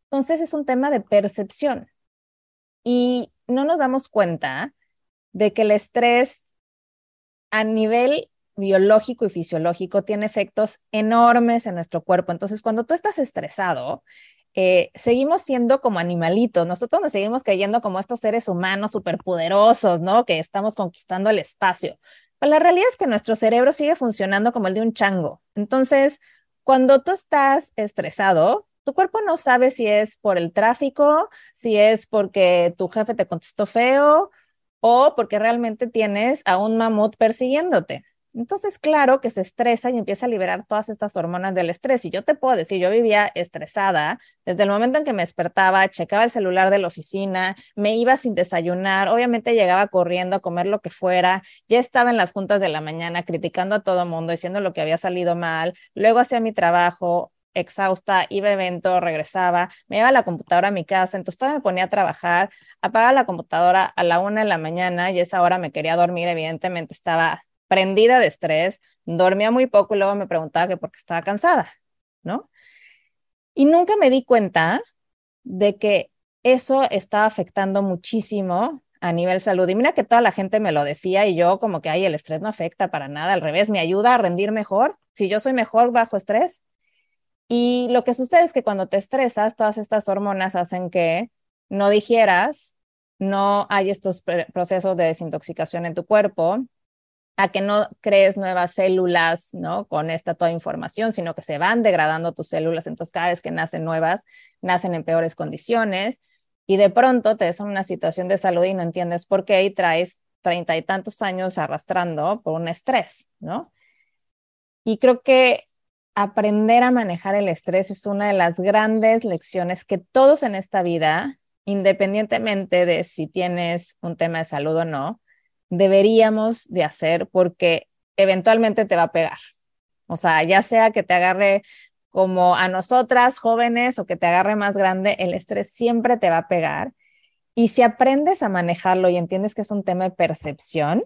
Entonces es un tema de percepción. Y no nos damos cuenta de que el estrés a nivel biológico y fisiológico tiene efectos enormes en nuestro cuerpo. Entonces, cuando tú estás estresado, eh, seguimos siendo como animalitos, nosotros nos seguimos creyendo como estos seres humanos superpoderosos, ¿no? Que estamos conquistando el espacio. Pero la realidad es que nuestro cerebro sigue funcionando como el de un chango. Entonces, cuando tú estás estresado, tu cuerpo no sabe si es por el tráfico, si es porque tu jefe te contestó feo o porque realmente tienes a un mamut persiguiéndote. Entonces, claro que se estresa y empieza a liberar todas estas hormonas del estrés. Y yo te puedo decir, yo vivía estresada desde el momento en que me despertaba, checaba el celular de la oficina, me iba sin desayunar, obviamente llegaba corriendo a comer lo que fuera, ya estaba en las juntas de la mañana criticando a todo el mundo, diciendo lo que había salido mal, luego hacía mi trabajo, exhausta, iba a evento, regresaba, me iba a la computadora a mi casa, entonces todavía me ponía a trabajar, apagaba la computadora a la una de la mañana y esa hora me quería dormir, evidentemente estaba prendida de estrés, dormía muy poco y luego me preguntaba que por qué estaba cansada, ¿no? Y nunca me di cuenta de que eso estaba afectando muchísimo a nivel salud. Y mira que toda la gente me lo decía y yo como que, ay, el estrés no afecta para nada, al revés, me ayuda a rendir mejor. Si yo soy mejor bajo estrés. Y lo que sucede es que cuando te estresas, todas estas hormonas hacen que no digieras, no hay estos procesos de desintoxicación en tu cuerpo, a que no crees nuevas células, ¿no? Con esta toda información, sino que se van degradando tus células, entonces cada vez que nacen nuevas, nacen en peores condiciones y de pronto te ves en una situación de salud y no entiendes por qué y traes treinta y tantos años arrastrando por un estrés, ¿no? Y creo que aprender a manejar el estrés es una de las grandes lecciones que todos en esta vida, independientemente de si tienes un tema de salud o no, deberíamos de hacer porque eventualmente te va a pegar. O sea, ya sea que te agarre como a nosotras jóvenes o que te agarre más grande, el estrés siempre te va a pegar. Y si aprendes a manejarlo y entiendes que es un tema de percepción,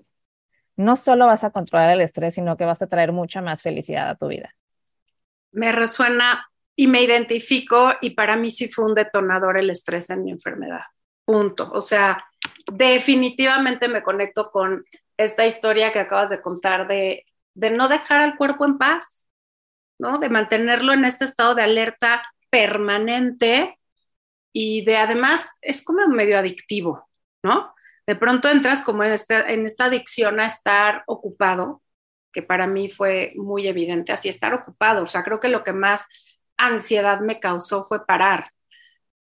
no solo vas a controlar el estrés, sino que vas a traer mucha más felicidad a tu vida. Me resuena y me identifico y para mí sí fue un detonador el estrés en mi enfermedad. Punto. O sea, definitivamente me conecto con esta historia que acabas de contar de, de no dejar al cuerpo en paz, ¿no? De mantenerlo en este estado de alerta permanente y de además es como medio adictivo, ¿no? De pronto entras como en, este, en esta adicción a estar ocupado, que para mí fue muy evidente, así estar ocupado. O sea, creo que lo que más ansiedad me causó fue parar,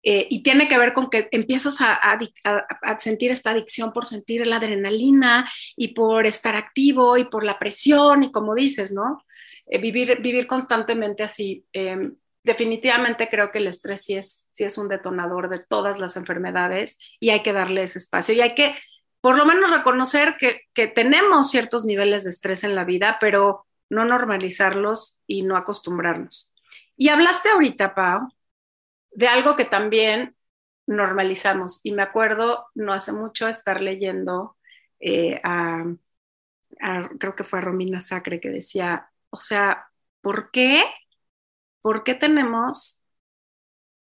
eh, y tiene que ver con que empiezas a, sentir esta adicción por sentir la adrenalina y por estar activo y por la presión y como dices, ¿no? Eh, vivir, constantemente así. Em, definitivamente creo que el estrés sí es, sí es un detonador de todas las enfermedades y hay que darle ese espacio y hay que por lo menos reconocer que, que tenemos ciertos niveles de estrés en la vida, pero no normalizarlos y no acostumbrarnos. Y hablaste ahorita, Pau, de algo que también normalizamos. Y me acuerdo no hace mucho estar leyendo eh, a, creo que fue a Romina Sacre que decía, o sea, ¿por qué? ¿Por qué tenemos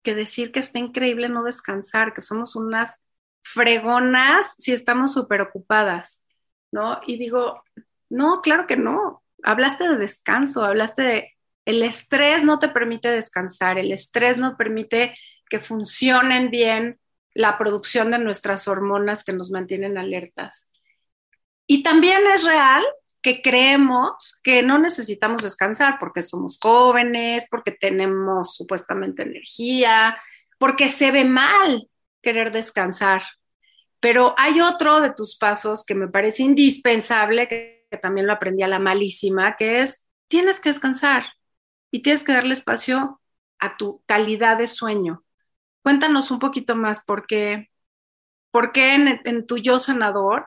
que decir que está increíble no descansar, que somos unas fregonas si estamos súper ocupadas, ¿no? Y digo, no, claro que no. Hablaste de descanso, hablaste de el estrés no te permite descansar, el estrés no permite que funcionen bien la producción de nuestras hormonas que nos mantienen alertas. Y también es real que creemos que no necesitamos descansar porque somos jóvenes, porque tenemos supuestamente energía, porque se ve mal querer descansar. Pero hay otro de tus pasos que me parece indispensable, que, también lo aprendí a la malísima, que es, tienes que descansar y tienes que darle espacio a tu calidad de sueño. Cuéntanos un poquito más por qué, por qué en, tu yo sanador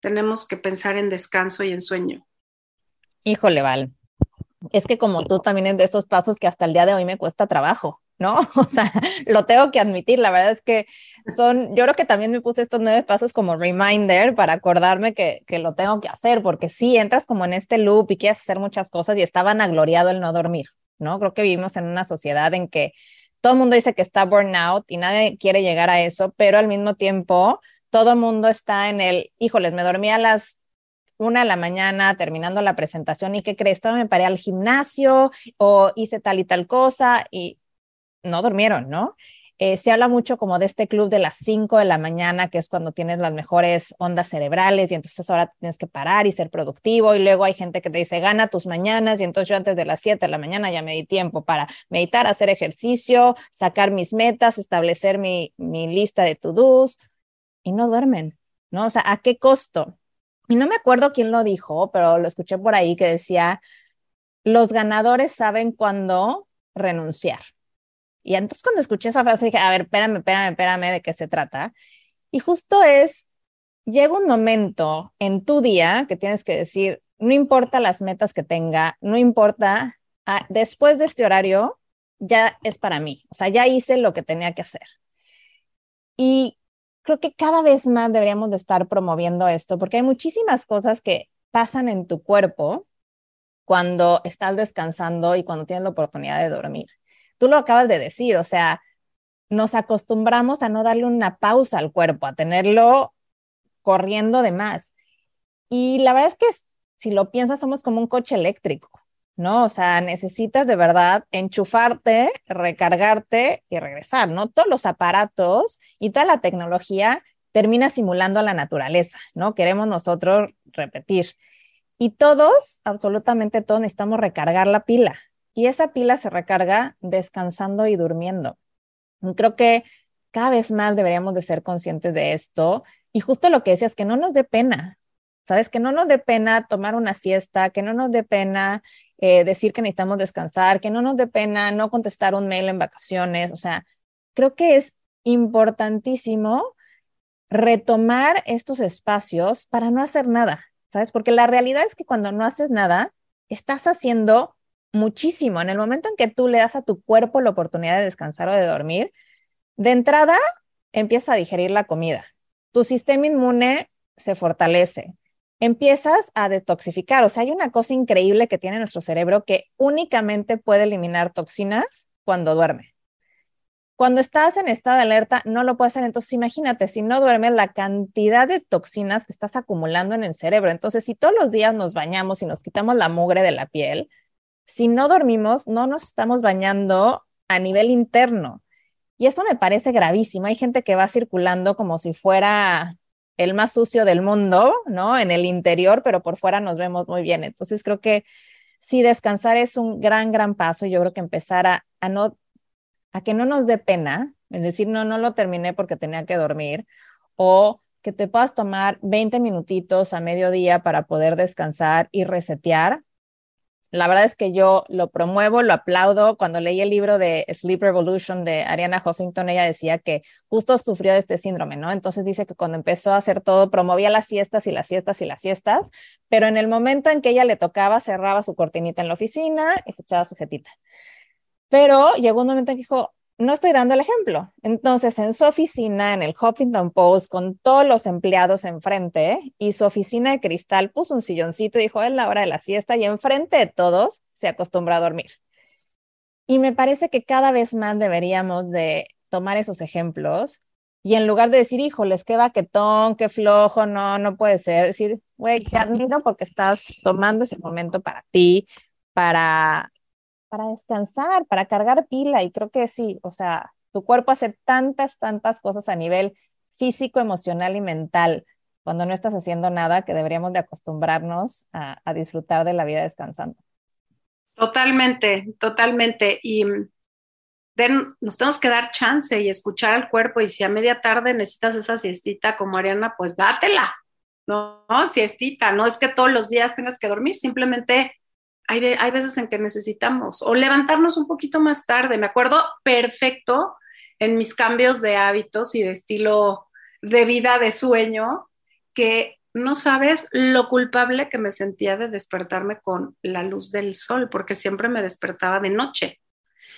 tenemos que pensar en descanso y en sueño. Híjole, Val, es que como tú también es de esos pasos que hasta el día de hoy me cuesta trabajo, ¿no? O sea, lo tengo que admitir, la verdad es que son, yo creo que también me puse estos nueve pasos como reminder para acordarme que, que lo tengo que hacer, porque sí, entras como en este loop y quieres hacer muchas cosas y está vanagloriado el no dormir, ¿no? Creo que vivimos en una sociedad en que todo el mundo dice que está burnout y nadie quiere llegar a eso, pero al mismo tiempo todo el mundo está en el, híjoles, me dormí a las una de la mañana terminando la presentación y ¿qué crees? Todo me paré al gimnasio o hice tal y tal cosa y no durmieron, ¿no? Eh, se habla mucho como de este club de las 5 de la mañana, que es cuando tienes las mejores ondas cerebrales y entonces ahora tienes que parar y ser productivo y luego hay gente que te dice, gana tus mañanas y entonces yo antes de las 7 de la mañana ya me di tiempo para meditar, hacer ejercicio, sacar mis metas, establecer mi, mi lista de to-dos y no duermen, ¿no? O sea, ¿a qué costo? Y no me acuerdo quién lo dijo, pero lo escuché por ahí que decía, los ganadores saben cuándo renunciar. Y entonces cuando escuché esa frase dije, a ver, espérame, espérame, espérame, ¿de qué se trata? Y justo es, llega un momento en tu día que tienes que decir, no importa las metas que tenga, no importa, ah, después de este horario ya es para mí, o sea, ya hice lo que tenía que hacer. Y creo que cada vez más deberíamos de estar promoviendo esto, porque hay muchísimas cosas que pasan en tu cuerpo cuando estás descansando y cuando tienes la oportunidad de dormir tú lo acabas de decir, o sea, nos acostumbramos a no darle una pausa al cuerpo, a tenerlo corriendo de más. Y la verdad es que si lo piensas, somos como un coche eléctrico, ¿no? O sea, necesitas de verdad enchufarte, recargarte y regresar, ¿no? Todos los aparatos y toda la tecnología termina simulando la naturaleza, ¿no? Queremos nosotros repetir. Y todos, absolutamente todos, necesitamos recargar la pila. Y esa pila se recarga descansando y durmiendo. Creo que cada vez más deberíamos de ser conscientes de esto. Y justo lo que decías, que no nos dé pena, ¿sabes? Que no nos dé pena tomar una siesta, que no nos dé pena eh, decir que necesitamos descansar, que no nos dé pena no contestar un mail en vacaciones. O sea, creo que es importantísimo retomar estos espacios para no hacer nada, ¿sabes? Porque la realidad es que cuando no haces nada, estás haciendo muchísimo. En el momento en que tú le das a tu cuerpo la oportunidad de descansar o de dormir, de entrada empieza a digerir la comida. Tu sistema inmune se fortalece. Empiezas a detoxificar. O sea, hay una cosa increíble que tiene nuestro cerebro que únicamente puede eliminar toxinas cuando duerme. Cuando estás en estado de alerta, no lo puede hacer. Entonces, imagínate, si no duermes, la cantidad de toxinas que estás acumulando en el cerebro. Entonces, si todos los días nos bañamos y nos quitamos la mugre de la piel, si no dormimos, no nos estamos bañando a nivel interno. Y eso me parece gravísimo. Hay gente que va circulando como si fuera el más sucio del mundo, ¿no? En el interior, pero por fuera nos vemos muy bien. Entonces creo que sí, descansar es un gran, gran paso. Yo creo que empezar a, a no, a que no nos dé pena, es decir, no, no lo terminé porque tenía que dormir, o que te puedas tomar 20 minutitos a mediodía para poder descansar y resetear la verdad es que yo lo promuevo, lo aplaudo. Cuando leí el libro de Sleep Revolution de Ariana Huffington, ella decía que justo sufrió de este síndrome, ¿no? Entonces dice que cuando empezó a hacer todo, promovía las siestas y las siestas y las siestas, pero en el momento en que ella le tocaba, cerraba su cortinita en la oficina y se echaba su jetita. Pero llegó un momento en que dijo, no estoy dando el ejemplo. Entonces, en su oficina, en el Huffington Post, con todos los empleados enfrente, y su oficina de cristal puso un silloncito y dijo, es la hora de la siesta, y enfrente de todos se acostumbra a dormir. Y me parece que cada vez más deberíamos de tomar esos ejemplos y en lugar de decir, híjoles, qué baquetón, qué flojo, no, no puede ser, decir, güey, te admiro porque estás tomando ese momento para ti, para para descansar, para cargar pila y creo que sí, o sea, tu cuerpo hace tantas, tantas cosas a nivel físico, emocional y mental cuando no estás haciendo nada que deberíamos de acostumbrarnos a, disfrutar de la vida descansando. Totalmente, totalmente. Y mm, nos tenemos que dar chance y escuchar al cuerpo y si a media tarde necesitas esa siestita como Ariana, pues dátela, ¿no? ¿no? Siestita, no es que todos los días tengas que dormir, simplemente hay, hay veces en que necesitamos o levantarnos un poquito más tarde. Me acuerdo perfecto en mis cambios de hábitos y de estilo de vida, de sueño, que no sabes lo culpable que me sentía de despertarme con la luz del sol, porque siempre me despertaba de noche.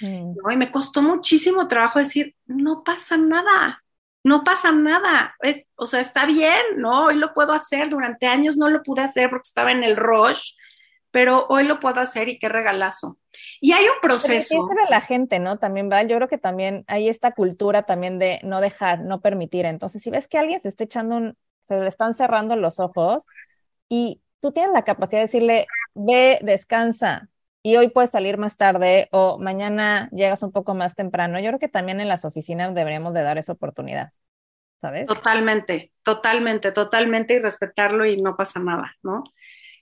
Mm. Y me costó muchísimo trabajo decir, no pasa nada, no pasa nada. Es, o sea, está bien, ¿no? Hoy lo puedo hacer. Durante años no lo pude hacer porque estaba en el rush pero hoy lo puedo hacer y qué regalazo. Y hay un proceso. Pero la gente, ¿no? También va, yo creo que también hay esta cultura también de no dejar, no permitir. Entonces, si ves que alguien se está echando un, se le están cerrando los ojos y tú tienes la capacidad de decirle, ve, descansa, y hoy puedes salir más tarde o mañana llegas un poco más temprano. Yo creo que también en las oficinas deberíamos de dar esa oportunidad, ¿sabes? Totalmente, totalmente, totalmente y respetarlo y no pasa nada, ¿no?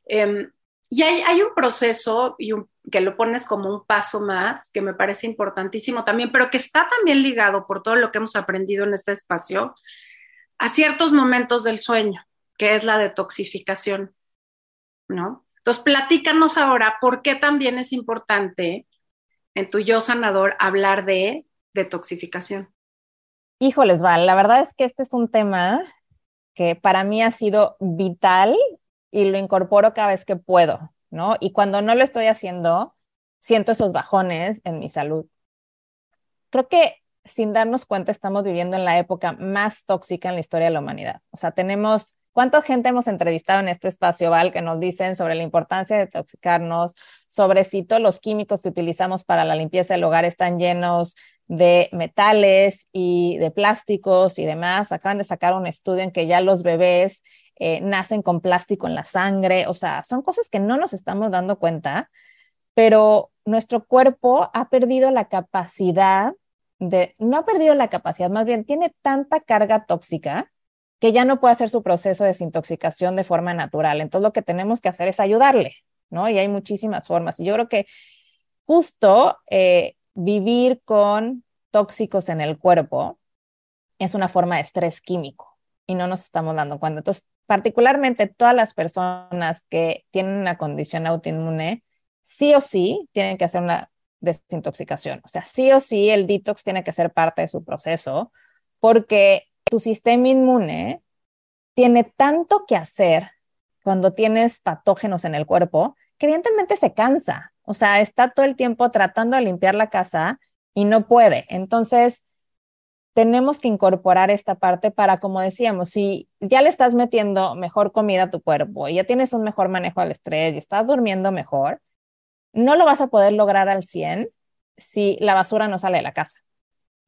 Em, y hay, un proceso y que lo pones como un paso más, que me parece importantísimo también, pero que está también ligado por todo lo que hemos aprendido en este espacio a ciertos momentos del sueño, que es la detoxificación, ¿no? Entonces, platícanos ahora por qué también es importante en tu yo sanador hablar de detoxificación. Híjoles, Val, la verdad es que este es un tema que para mí ha sido vital y lo incorporo cada vez que puedo, ¿no? Y cuando no lo estoy haciendo, siento esos bajones en mi salud. Creo que sin darnos cuenta estamos viviendo en la época más tóxica en la historia de la humanidad. O sea, tenemos, ¿cuánta gente hemos entrevistado en este espacio, Val, que nos dicen sobre la importancia de toxicarnos, sobre si todos los químicos que utilizamos para la limpieza del hogar están llenos de metales y de plásticos y demás? Acaban de sacar un estudio en que ya los bebés eh, nacen con plástico en la sangre, o sea, son cosas que no nos estamos dando cuenta, pero nuestro cuerpo ha perdido la capacidad de, no ha perdido la capacidad, más bien tiene tanta carga tóxica que ya no puede hacer su proceso de desintoxicación de forma natural. Entonces lo que tenemos que hacer es ayudarle, ¿no? Y hay muchísimas formas. Y yo creo que justo eh, vivir con tóxicos en el cuerpo es una forma de estrés químico y no nos estamos dando cuenta. Entonces, particularmente todas las personas que tienen una condición autoinmune, sí o sí tienen que hacer una desintoxicación. O sea, sí o sí el detox tiene que ser parte de su proceso porque tu sistema inmune tiene tanto que hacer cuando tienes patógenos en el cuerpo que evidentemente se cansa. O sea, está todo el tiempo tratando de limpiar la casa y no puede. Entonces, tenemos que incorporar esta parte para, como decíamos, si ya le estás metiendo mejor comida a tu cuerpo y ya tienes un mejor manejo del estrés y estás durmiendo mejor, no lo vas a poder lograr al 100 si la basura no sale de la casa.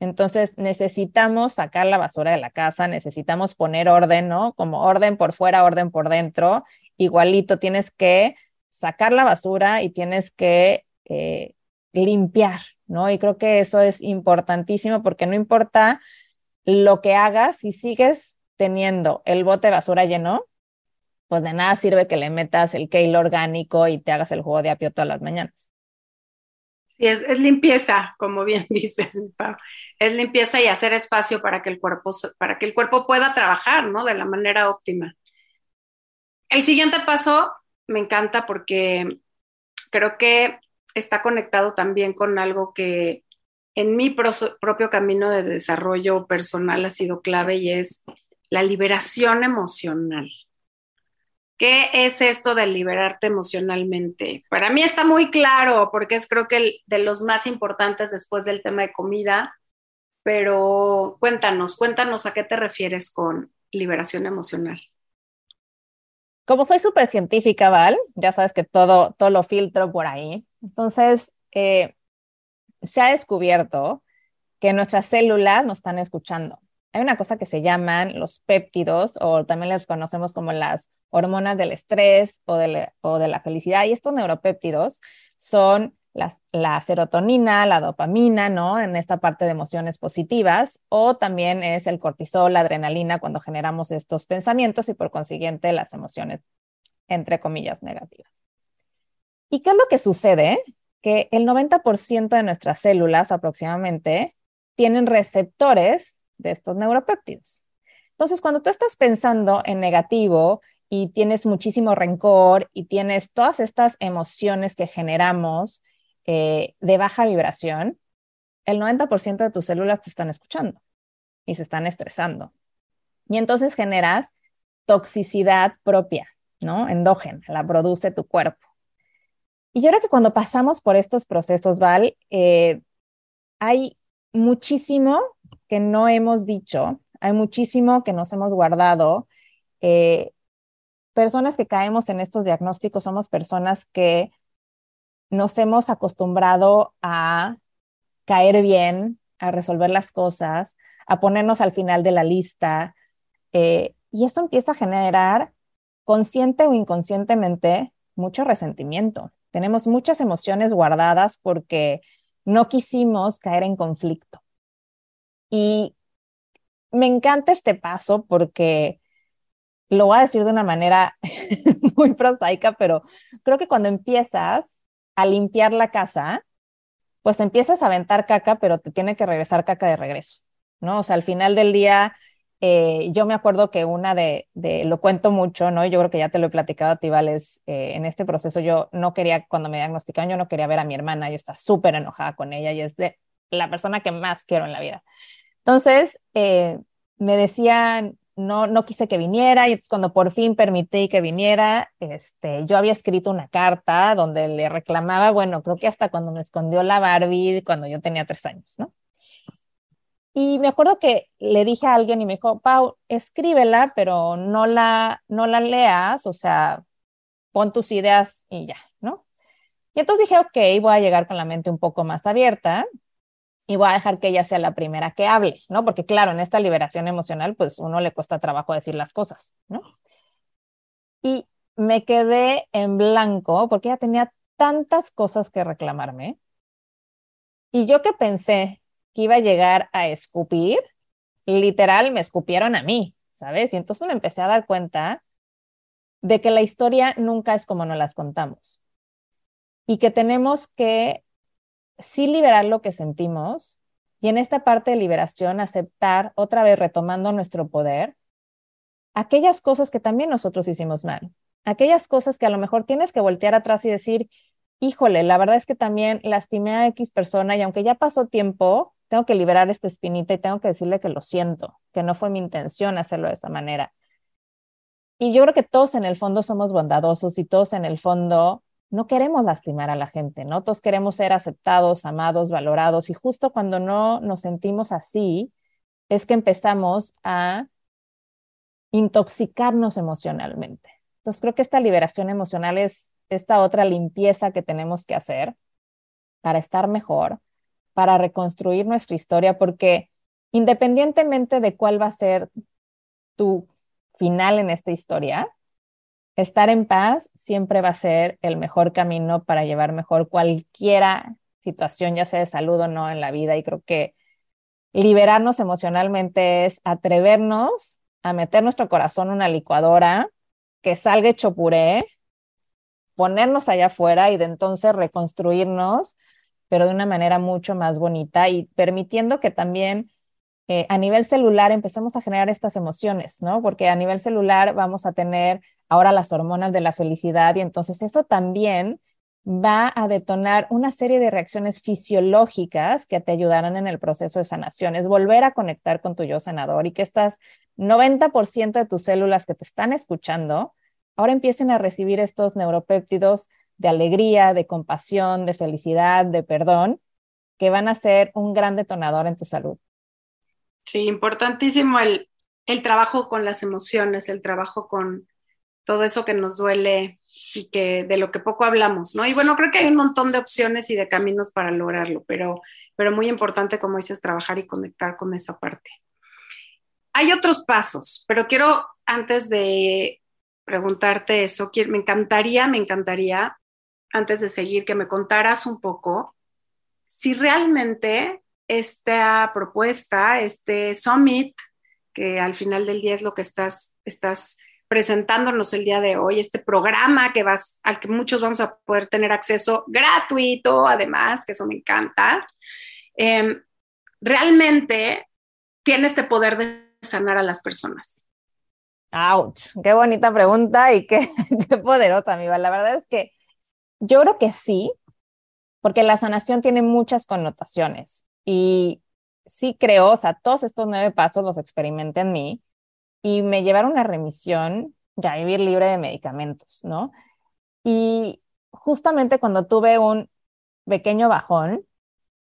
Entonces necesitamos sacar la basura de la casa, necesitamos poner orden, ¿no? Como orden por fuera, orden por dentro. Igualito tienes que sacar la basura y tienes que eh, limpiar, ¿no? Y creo que eso es importantísimo porque no importa lo que hagas, si sigues teniendo el bote de basura lleno, pues de nada sirve que le metas el kale orgánico y te hagas el jugo de apio todas las mañanas. Sí, es, limpieza, como bien dices, Es limpieza y hacer espacio para que el cuerpo, para que el cuerpo pueda trabajar, ¿no? De la manera óptima. El siguiente paso me encanta porque creo que está conectado también con algo que en mi propio camino de desarrollo personal ha sido clave y es la liberación emocional. ¿Qué es esto de liberarte emocionalmente? Para mí está muy claro porque es creo que de los más importantes después del tema de comida, pero cuéntanos, cuéntanos a qué te refieres con liberación emocional. Como soy súper científica, Val, ya sabes que todo, todo lo filtro por ahí. Entonces, eh, se ha descubierto que nuestras células nos están escuchando. Hay una cosa que se llaman los péptidos, o también los conocemos como las hormonas del estrés o de, o de la felicidad. Y estos neuropéptidos son la serotonina, la dopamina, ¿no? En esta parte de emociones positivas, o también es el cortisol, la adrenalina, cuando generamos estos pensamientos y por consiguiente las emociones, entre comillas, negativas. ¿Y qué es lo que sucede? Que el 90% de nuestras células aproximadamente tienen receptores de estos neuropéptidos. Entonces, cuando tú estás pensando en negativo y tienes muchísimo rencor y tienes todas estas emociones que generamos eh, de baja vibración, el 90% de tus células te están escuchando y se están estresando. Y entonces generas toxicidad propia, ¿no? Endógena, la produce tu cuerpo. Y yo creo que cuando pasamos por estos procesos, Val, eh, hay muchísimo que no hemos dicho, hay muchísimo que nos hemos guardado, eh, personas que caemos en estos diagnósticos somos personas que nos hemos acostumbrado a caer bien, a resolver las cosas, a ponernos al final de la lista. Eh, y eso empieza a generar, consciente o inconscientemente, mucho resentimiento. Tenemos muchas emociones guardadas porque no quisimos caer en conflicto. Y me encanta este paso porque lo voy a decir de una manera muy prosaica, pero creo que cuando empiezas a limpiar la casa, pues empiezas a aventar caca, pero te tiene que regresar caca de regreso, ¿no? O sea, al final del día, eh, yo me acuerdo que una de, lo cuento mucho, ¿no? Yo creo que ya te lo he platicado a ti, Vales, eh, en este proceso yo no quería, cuando me diagnosticaron, yo no quería ver a mi hermana, yo estaba súper enojada con ella y es de la persona que más quiero en la vida. Entonces, eh, me decían, no, no quise que viniera y cuando por fin permití que viniera, este, yo había escrito una carta donde le reclamaba, bueno, creo que hasta cuando me escondió la Barbie, cuando yo tenía tres años, ¿no? Y me acuerdo que le dije a alguien y me dijo, Pau, escríbela, pero no la, no la leas, o sea, pon tus ideas y ya, ¿no? Y entonces dije, ok, voy a llegar con la mente un poco más abierta y voy a dejar que ella sea la primera que hable, ¿no? Porque claro, en esta liberación emocional, pues uno le cuesta trabajo decir las cosas, ¿no? Y me quedé en blanco porque ella tenía tantas cosas que reclamarme. Y yo que pensé que iba a llegar a escupir, literal me escupieron a mí, ¿sabes? Y entonces me empecé a dar cuenta de que la historia nunca es como nos las contamos y que tenemos que sí liberar lo que sentimos y en esta parte de liberación aceptar, otra vez retomando nuestro poder, aquellas cosas que también nosotros hicimos mal, aquellas cosas que a lo mejor tienes que voltear atrás y decir, híjole, la verdad es que también lastimé a X persona y aunque ya pasó tiempo, tengo que liberar esta espinita y tengo que decirle que lo siento, que no fue mi intención hacerlo de esa manera. Y yo creo que todos en el fondo somos bondadosos y todos en el fondo no queremos lastimar a la gente, ¿no? Todos queremos ser aceptados, amados, valorados y justo cuando no nos sentimos así es que empezamos a intoxicarnos emocionalmente. Entonces creo que esta liberación emocional es esta otra limpieza que tenemos que hacer para estar mejor, para reconstruir nuestra historia, porque independientemente de cuál va a ser tu final en esta historia, estar en paz siempre va a ser el mejor camino para llevar mejor cualquiera situación, ya sea de salud o no en la vida. Y creo que liberarnos emocionalmente es atrevernos a meter nuestro corazón en una licuadora, que salga hecho puré, ponernos allá afuera y de entonces reconstruirnos, pero de una manera mucho más bonita y permitiendo que también eh, a nivel celular empecemos a generar estas emociones, ¿no? Porque a nivel celular vamos a tener ahora las hormonas de la felicidad y entonces eso también va a detonar una serie de reacciones fisiológicas que te ayudarán en el proceso de sanación. Es volver a conectar con tu yo sanador y que estas 90% de tus células que te están escuchando ahora empiecen a recibir estos neuropéptidos de alegría, de compasión, de felicidad, de perdón, que van a ser un gran detonador en tu salud. Sí, importantísimo el, el trabajo con las emociones, el trabajo con todo eso que nos duele y que de lo que poco hablamos, ¿no? Y bueno, creo que hay un montón de opciones y de caminos para lograrlo, pero, pero muy importante, como dices, trabajar y conectar con esa parte. Hay otros pasos, pero quiero, antes de preguntarte eso, me encantaría, me encantaría, antes de seguir, que me contaras un poco si realmente esta propuesta, este summit, que al final del día es lo que estás, estás presentándonos el día de hoy, este programa que vas, al que muchos vamos a poder tener acceso gratuito, además, que eso me encanta, em, realmente tiene este poder de sanar a las personas. ¡Auch! Qué bonita pregunta y qué, poderosa, amiga. La verdad es que yo creo que sí, porque la sanación tiene muchas connotaciones. Y sí creo, o sea, todos estos nueve pasos los experimenté en mí y me llevaron a remisión ya a vivir libre de medicamentos, ¿no? Y justamente cuando tuve un pequeño bajón,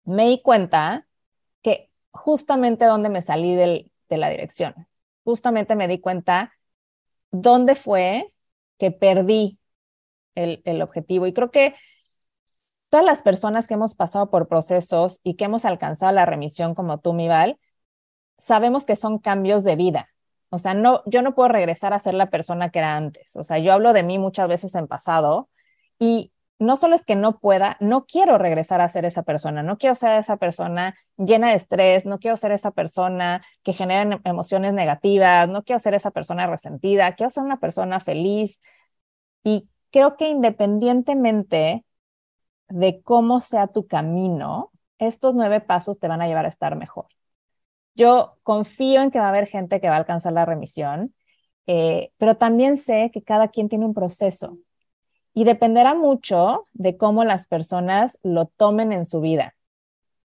me di cuenta que justamente donde me salí del, de la dirección, justamente me di cuenta dónde fue que perdí el, el objetivo. Y creo que todas las personas que hemos pasado por procesos y que hemos alcanzado la remisión como tú, Mival, sabemos que son cambios de vida. O sea, no, yo no puedo regresar a ser la persona que era antes. O sea, yo hablo de mí muchas veces en pasado y no solo es que no pueda, no quiero regresar a ser esa persona, no quiero ser esa persona llena de estrés, no quiero ser esa persona que genera emociones negativas, no quiero ser esa persona resentida, quiero ser una persona feliz. Y creo que independientemente de cómo sea tu camino, estos nueve pasos te van a llevar a estar mejor. Yo confío en que va a haber gente que va a alcanzar la remisión, eh, pero también sé que cada quien tiene un proceso y dependerá mucho de cómo las personas lo tomen en su vida.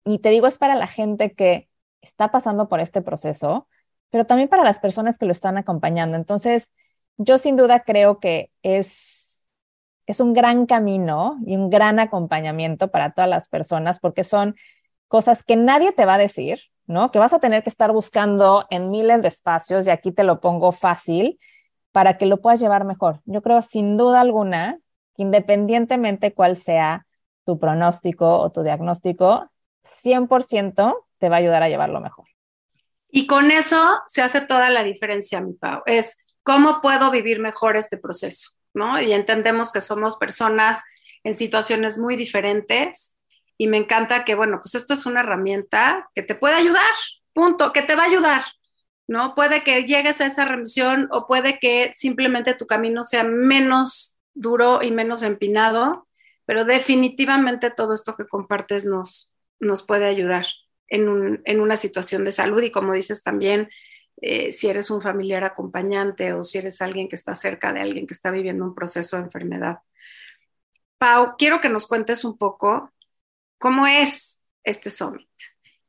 Y te digo, es para la gente que está pasando por este proceso, pero también para las personas que lo están acompañando. Entonces, yo sin duda creo que es es un gran camino y un gran acompañamiento para todas las personas porque son cosas que nadie te va a decir, ¿no? Que vas a tener que estar buscando en miles de espacios y aquí te lo pongo fácil para que lo puedas llevar mejor. Yo creo sin duda alguna que independientemente cuál sea tu pronóstico o tu diagnóstico, 100% te va a ayudar a llevarlo mejor. Y con eso se hace toda la diferencia, mi Pau. Es cómo puedo vivir mejor este proceso. Y entendemos que somos personas en situaciones muy diferentes y me encanta que, bueno, pues esto es una herramienta que te puede ayudar, punto, que te va a ayudar, ¿no? Puede que llegues a esa remisión o puede que simplemente tu camino sea menos duro y menos empinado, pero definitivamente todo esto que compartes nos, nos puede ayudar en, un, en una situación de salud y como dices también, eh, si eres un familiar acompañante o si eres alguien que está cerca de alguien que está viviendo un proceso de enfermedad. Pau, quiero que nos cuentes un poco cómo es este summit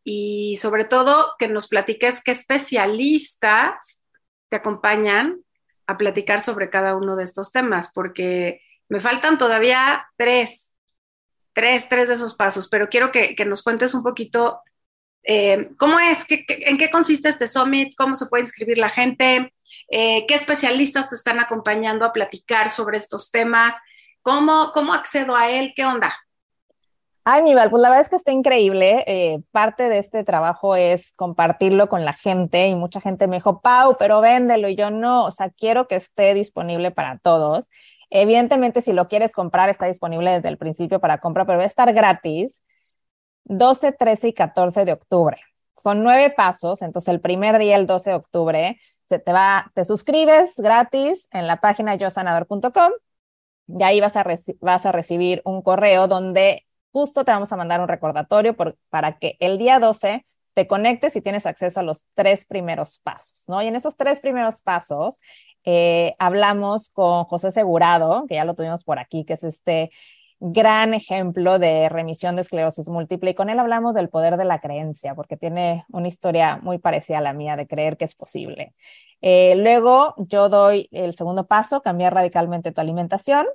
y sobre todo que nos platiques qué especialistas te acompañan a platicar sobre cada uno de estos temas, porque me faltan todavía tres, tres, tres de esos pasos, pero quiero que, que nos cuentes un poquito eh, ¿Cómo es? ¿En qué consiste este summit? ¿Cómo se puede inscribir la gente? Eh, ¿Qué especialistas te están acompañando a platicar sobre estos temas? ¿Cómo, cómo accedo a él? ¿Qué onda? Ay, mi Val, pues la verdad es que está increíble. Eh, parte de este trabajo es compartirlo con la gente y mucha gente me dijo, Pau, pero véndelo. Y yo no, o sea, quiero que esté disponible para todos. Evidentemente, si lo quieres comprar, está disponible desde el principio para compra, pero va a estar gratis. 12, 13 y 14 de octubre. Son nueve pasos, entonces el primer día, el 12 de octubre, se te va, te suscribes gratis en la página yosanador.com y ahí vas a, vas a recibir un correo donde justo te vamos a mandar un recordatorio para que el día 12 te conectes y tienes acceso a los tres primeros pasos, ¿no? Y en esos tres primeros pasos eh, hablamos con José Segurado, que ya lo tuvimos por aquí, que es este gran ejemplo de remisión de esclerosis múltiple y con él hablamos del poder de la creencia, porque tiene una historia muy parecida a la mía de creer que es posible. Eh, luego yo doy el segundo paso, cambiar radicalmente tu alimentación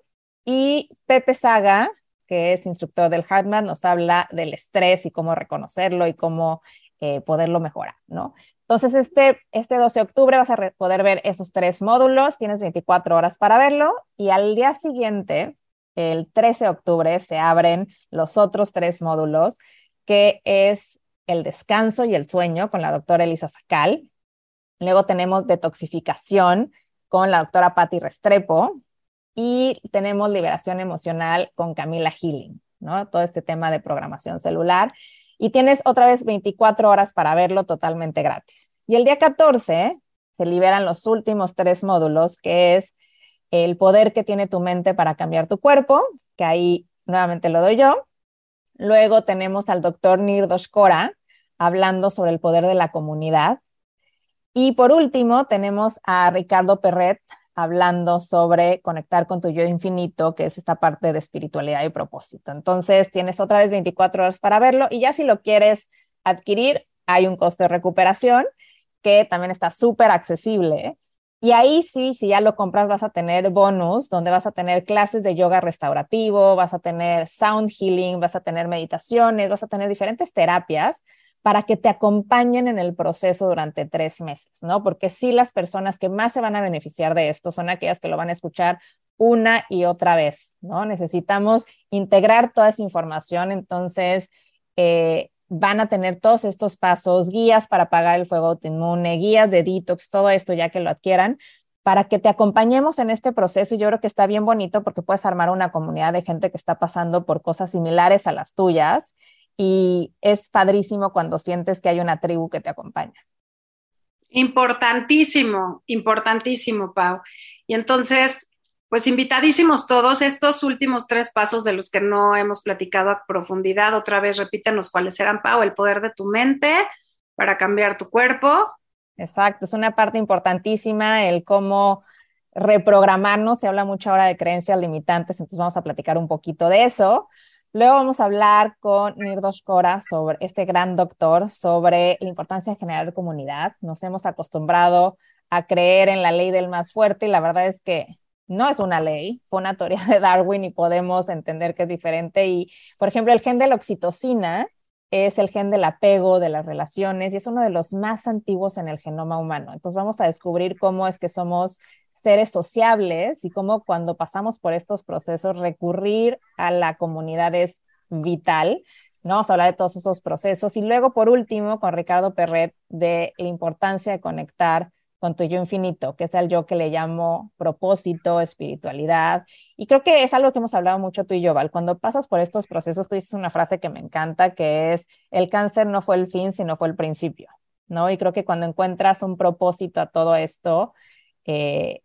y Pepe Saga, que es instructor del HeartMath, nos habla del estrés y cómo reconocerlo y cómo eh, poderlo mejorar, ¿no? Entonces, este, este 12 de octubre vas a poder ver esos tres módulos, tienes 24 horas para verlo y al día siguiente el 13 de octubre se abren los otros tres módulos, que es el descanso y el sueño con la doctora Elisa Sacal. Luego tenemos detoxificación con la doctora Patti Restrepo y tenemos liberación emocional con Camila Healing, ¿no? Todo este tema de programación celular. Y tienes otra vez 24 horas para verlo totalmente gratis. Y el día 14 se liberan los últimos tres módulos, que es el poder que tiene tu mente para cambiar tu cuerpo, que ahí nuevamente lo doy yo. Luego tenemos al doctor Nirdosh Kora hablando sobre el poder de la comunidad. Y por último, tenemos a Ricardo Perret hablando sobre conectar con tu yo infinito, que es esta parte de espiritualidad y propósito. Entonces, tienes otra vez 24 horas para verlo y ya si lo quieres adquirir, hay un costo de recuperación que también está súper accesible. Y ahí sí, si ya lo compras, vas a tener bonus, donde vas a tener clases de yoga restaurativo, vas a tener sound healing, vas a tener meditaciones, vas a tener diferentes terapias para que te acompañen en el proceso durante tres meses, ¿no? Porque sí las personas que más se van a beneficiar de esto son aquellas que lo van a escuchar una y otra vez, ¿no? Necesitamos integrar toda esa información, entonces eh, van a tener todos estos pasos, guías para apagar el fuego autoinmune, guías de detox, todo esto ya que lo adquieran, para que te acompañemos en este proceso. Yo creo que está bien bonito porque puedes armar una comunidad de gente que está pasando por cosas similares a las tuyas y es padrísimo cuando sientes que hay una tribu que te acompaña. Importantísimo, importantísimo, Pau. Y entonces, pues invitadísimos todos estos últimos tres pasos de los que no hemos platicado a profundidad. Otra vez repítenos cuáles eran, Pau, el poder de tu mente para cambiar tu cuerpo. Exacto, es una parte importantísima el cómo reprogramarnos. Se habla mucho ahora de creencias limitantes, entonces vamos a platicar un poquito de eso. Luego vamos a hablar con Nirdos Kora sobre este gran doctor, sobre la importancia de generar comunidad. Nos hemos acostumbrado a creer en la ley del más fuerte y la verdad es que no es una ley, fue una teoría de Darwin y podemos entender que es diferente. Y, por ejemplo, el gen de la oxitocina es el gen del apego, de las relaciones, y es uno de los más antiguos en el genoma humano. Entonces vamos a descubrir cómo es que somos seres sociables y cómo cuando pasamos por estos procesos recurrir a la comunidad es vital. ¿no? Vamos a hablar de todos esos procesos. Y luego, por último, con Ricardo Perret, de la importancia de conectar con tu yo infinito, que es el yo que le llamo propósito, espiritualidad. Y creo que es algo que hemos hablado mucho tú y yo, Val. Cuando pasas por estos procesos, tú dices una frase que me encanta, que es, el cáncer no fue el fin, sino fue el principio, ¿no? Y creo que cuando encuentras un propósito a todo esto, eh,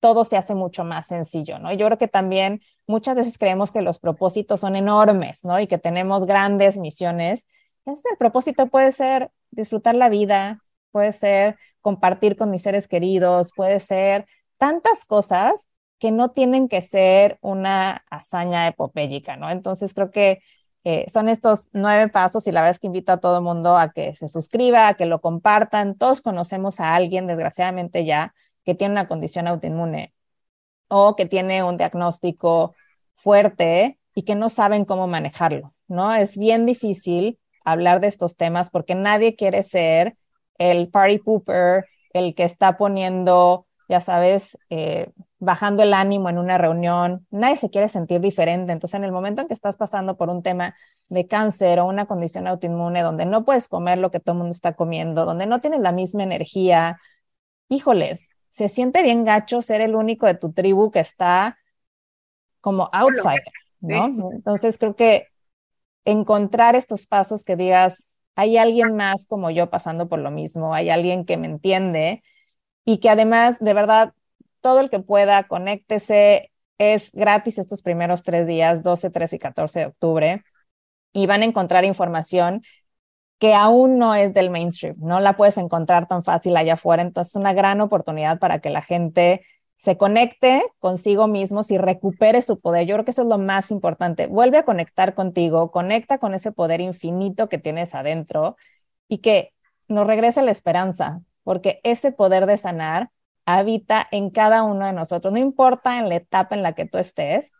todo se hace mucho más sencillo, ¿no? yo creo que también muchas veces creemos que los propósitos son enormes, ¿no? Y que tenemos grandes misiones. Este, el propósito puede ser disfrutar la vida, puede ser compartir con mis seres queridos, puede ser tantas cosas que no tienen que ser una hazaña epopélica, ¿no? Entonces creo que eh, son estos nueve pasos y la verdad es que invito a todo el mundo a que se suscriba, a que lo compartan. Todos conocemos a alguien, desgraciadamente ya, que tiene una condición autoinmune o que tiene un diagnóstico fuerte y que no saben cómo manejarlo, ¿no? Es bien difícil hablar de estos temas porque nadie quiere ser el party pooper, el que está poniendo, ya sabes, eh, bajando el ánimo en una reunión. Nadie se quiere sentir diferente. Entonces, en el momento en que estás pasando por un tema de cáncer o una condición autoinmune donde no puedes comer lo que todo el mundo está comiendo, donde no tienes la misma energía, híjoles, se siente bien gacho ser el único de tu tribu que está como outsider, ¿no? Entonces creo que encontrar estos pasos que digas, hay alguien más como yo pasando por lo mismo, hay alguien que me entiende y que además, de verdad, todo el que pueda, conéctese, es gratis estos primeros tres días, 12, 13 y 14 de octubre, y van a encontrar información que aún no es del mainstream, no la puedes encontrar tan fácil allá afuera, entonces es una gran oportunidad para que la gente se conecte consigo mismo y recupere su poder. Yo creo que eso es lo más importante. Vuelve a conectar contigo, conecta con ese poder infinito que tienes adentro y que nos regrese la esperanza, porque ese poder de sanar habita en cada uno de nosotros, no importa en la etapa en la que tú estés.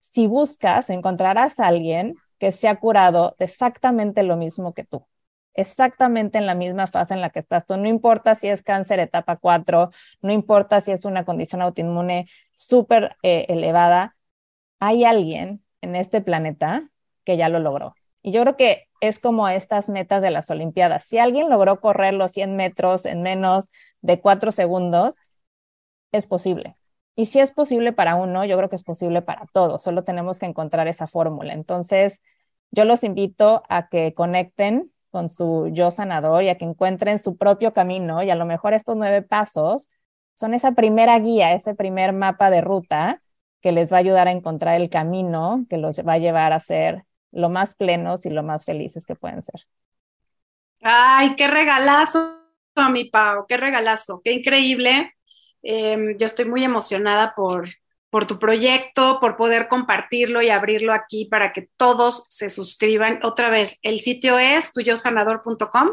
Si buscas, encontrarás a alguien que se ha curado de exactamente lo mismo que tú exactamente en la misma fase en la que estás tú. No importa si es cáncer etapa 4, no importa si es una condición autoinmune súper eh, elevada, hay alguien en este planeta que ya lo logró. Y yo creo que es como estas metas de las Olimpiadas. Si alguien logró correr los 100 metros en menos de 4 segundos, es posible. Y si es posible para uno, yo creo que es posible para todos. Solo tenemos que encontrar esa fórmula. Entonces, yo los invito a que conecten con su yo sanador y a que encuentren su propio camino. Y a lo mejor estos nueve pasos son esa primera guía, ese primer mapa de ruta que les va a ayudar a encontrar el camino que los va a llevar a ser lo más plenos y lo más felices que pueden ser. Ay, qué regalazo, mi Pau, qué regalazo, qué increíble. Em, yo estoy muy emocionada por, por tu proyecto, por poder compartirlo y abrirlo aquí para que todos se suscriban. Otra vez, el sitio es tuyosanador.com.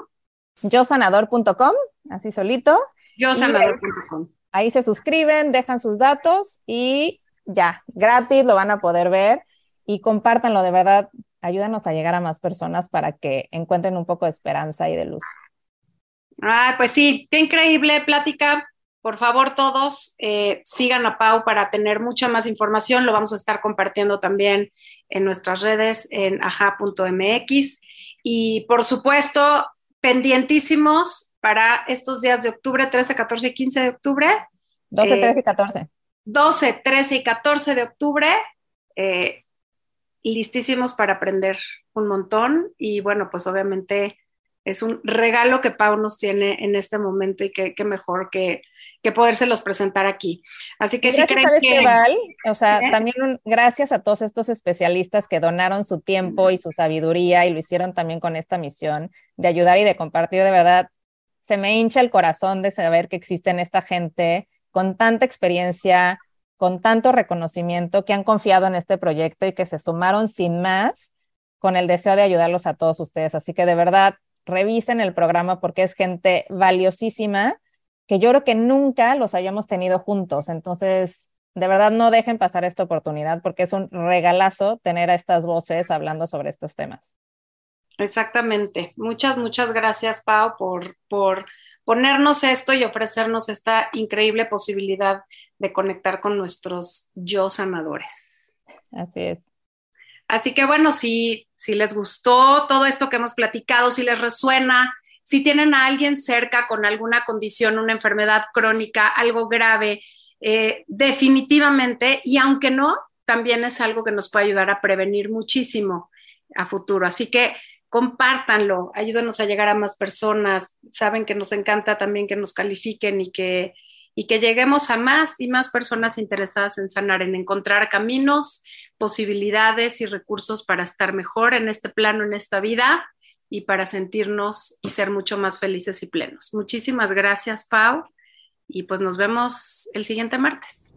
Yosanador.com, así solito. Yosanador.com. Ahí se suscriben, dejan sus datos y ya, gratis lo van a poder ver y compártanlo de verdad. ayúdanos a llegar a más personas para que encuentren un poco de esperanza y de luz. Ah, pues sí, qué increíble plática. Por favor, todos eh, sigan a Pau para tener mucha más información. Lo vamos a estar compartiendo también en nuestras redes en aja.mx. Y por supuesto, pendientísimos para estos días de octubre, 13, 14 y 15 de octubre. 12, 13 y 14. 12, 13 y 14 de octubre. Eh, listísimos para aprender un montón. Y bueno, pues obviamente es un regalo que Pau nos tiene en este momento y que, mejor que, que podérselos presentar aquí. Así que si creen que... Val, o sea, también gracias a todos estos especialistas que donaron su tiempo y su sabiduría y lo hicieron también con esta misión de ayudar y de compartir, de verdad, se me hincha el corazón de saber que existen esta gente con tanta experiencia, con tanto reconocimiento, que han confiado en este proyecto y que se sumaron sin más con el deseo de ayudarlos a todos ustedes. Así que de verdad, revisen el programa porque es gente valiosísima que yo creo que nunca los hayamos tenido juntos. Entonces, de verdad, no dejen pasar esta oportunidad porque es un regalazo tener a estas voces hablando sobre estos temas. Exactamente. Muchas, muchas gracias, Pau, por, por ponernos esto y ofrecernos esta increíble posibilidad de conectar con nuestros yo sanadores. Así es. Así que bueno, si, si les gustó todo esto que hemos platicado, si les resuena, si tienen a alguien cerca con alguna condición, una enfermedad crónica, algo grave, eh, definitivamente, y aunque no, también es algo que nos puede ayudar a prevenir muchísimo a futuro. Así que compártanlo, ayúdenos a llegar a más personas. Saben que nos encanta también que nos califiquen y que, y que lleguemos a más y más personas interesadas en sanar, en encontrar caminos, posibilidades y recursos para estar mejor en este plano, en esta vida y para sentirnos y ser mucho más felices y plenos. Muchísimas gracias, Pau, y pues nos vemos el siguiente martes.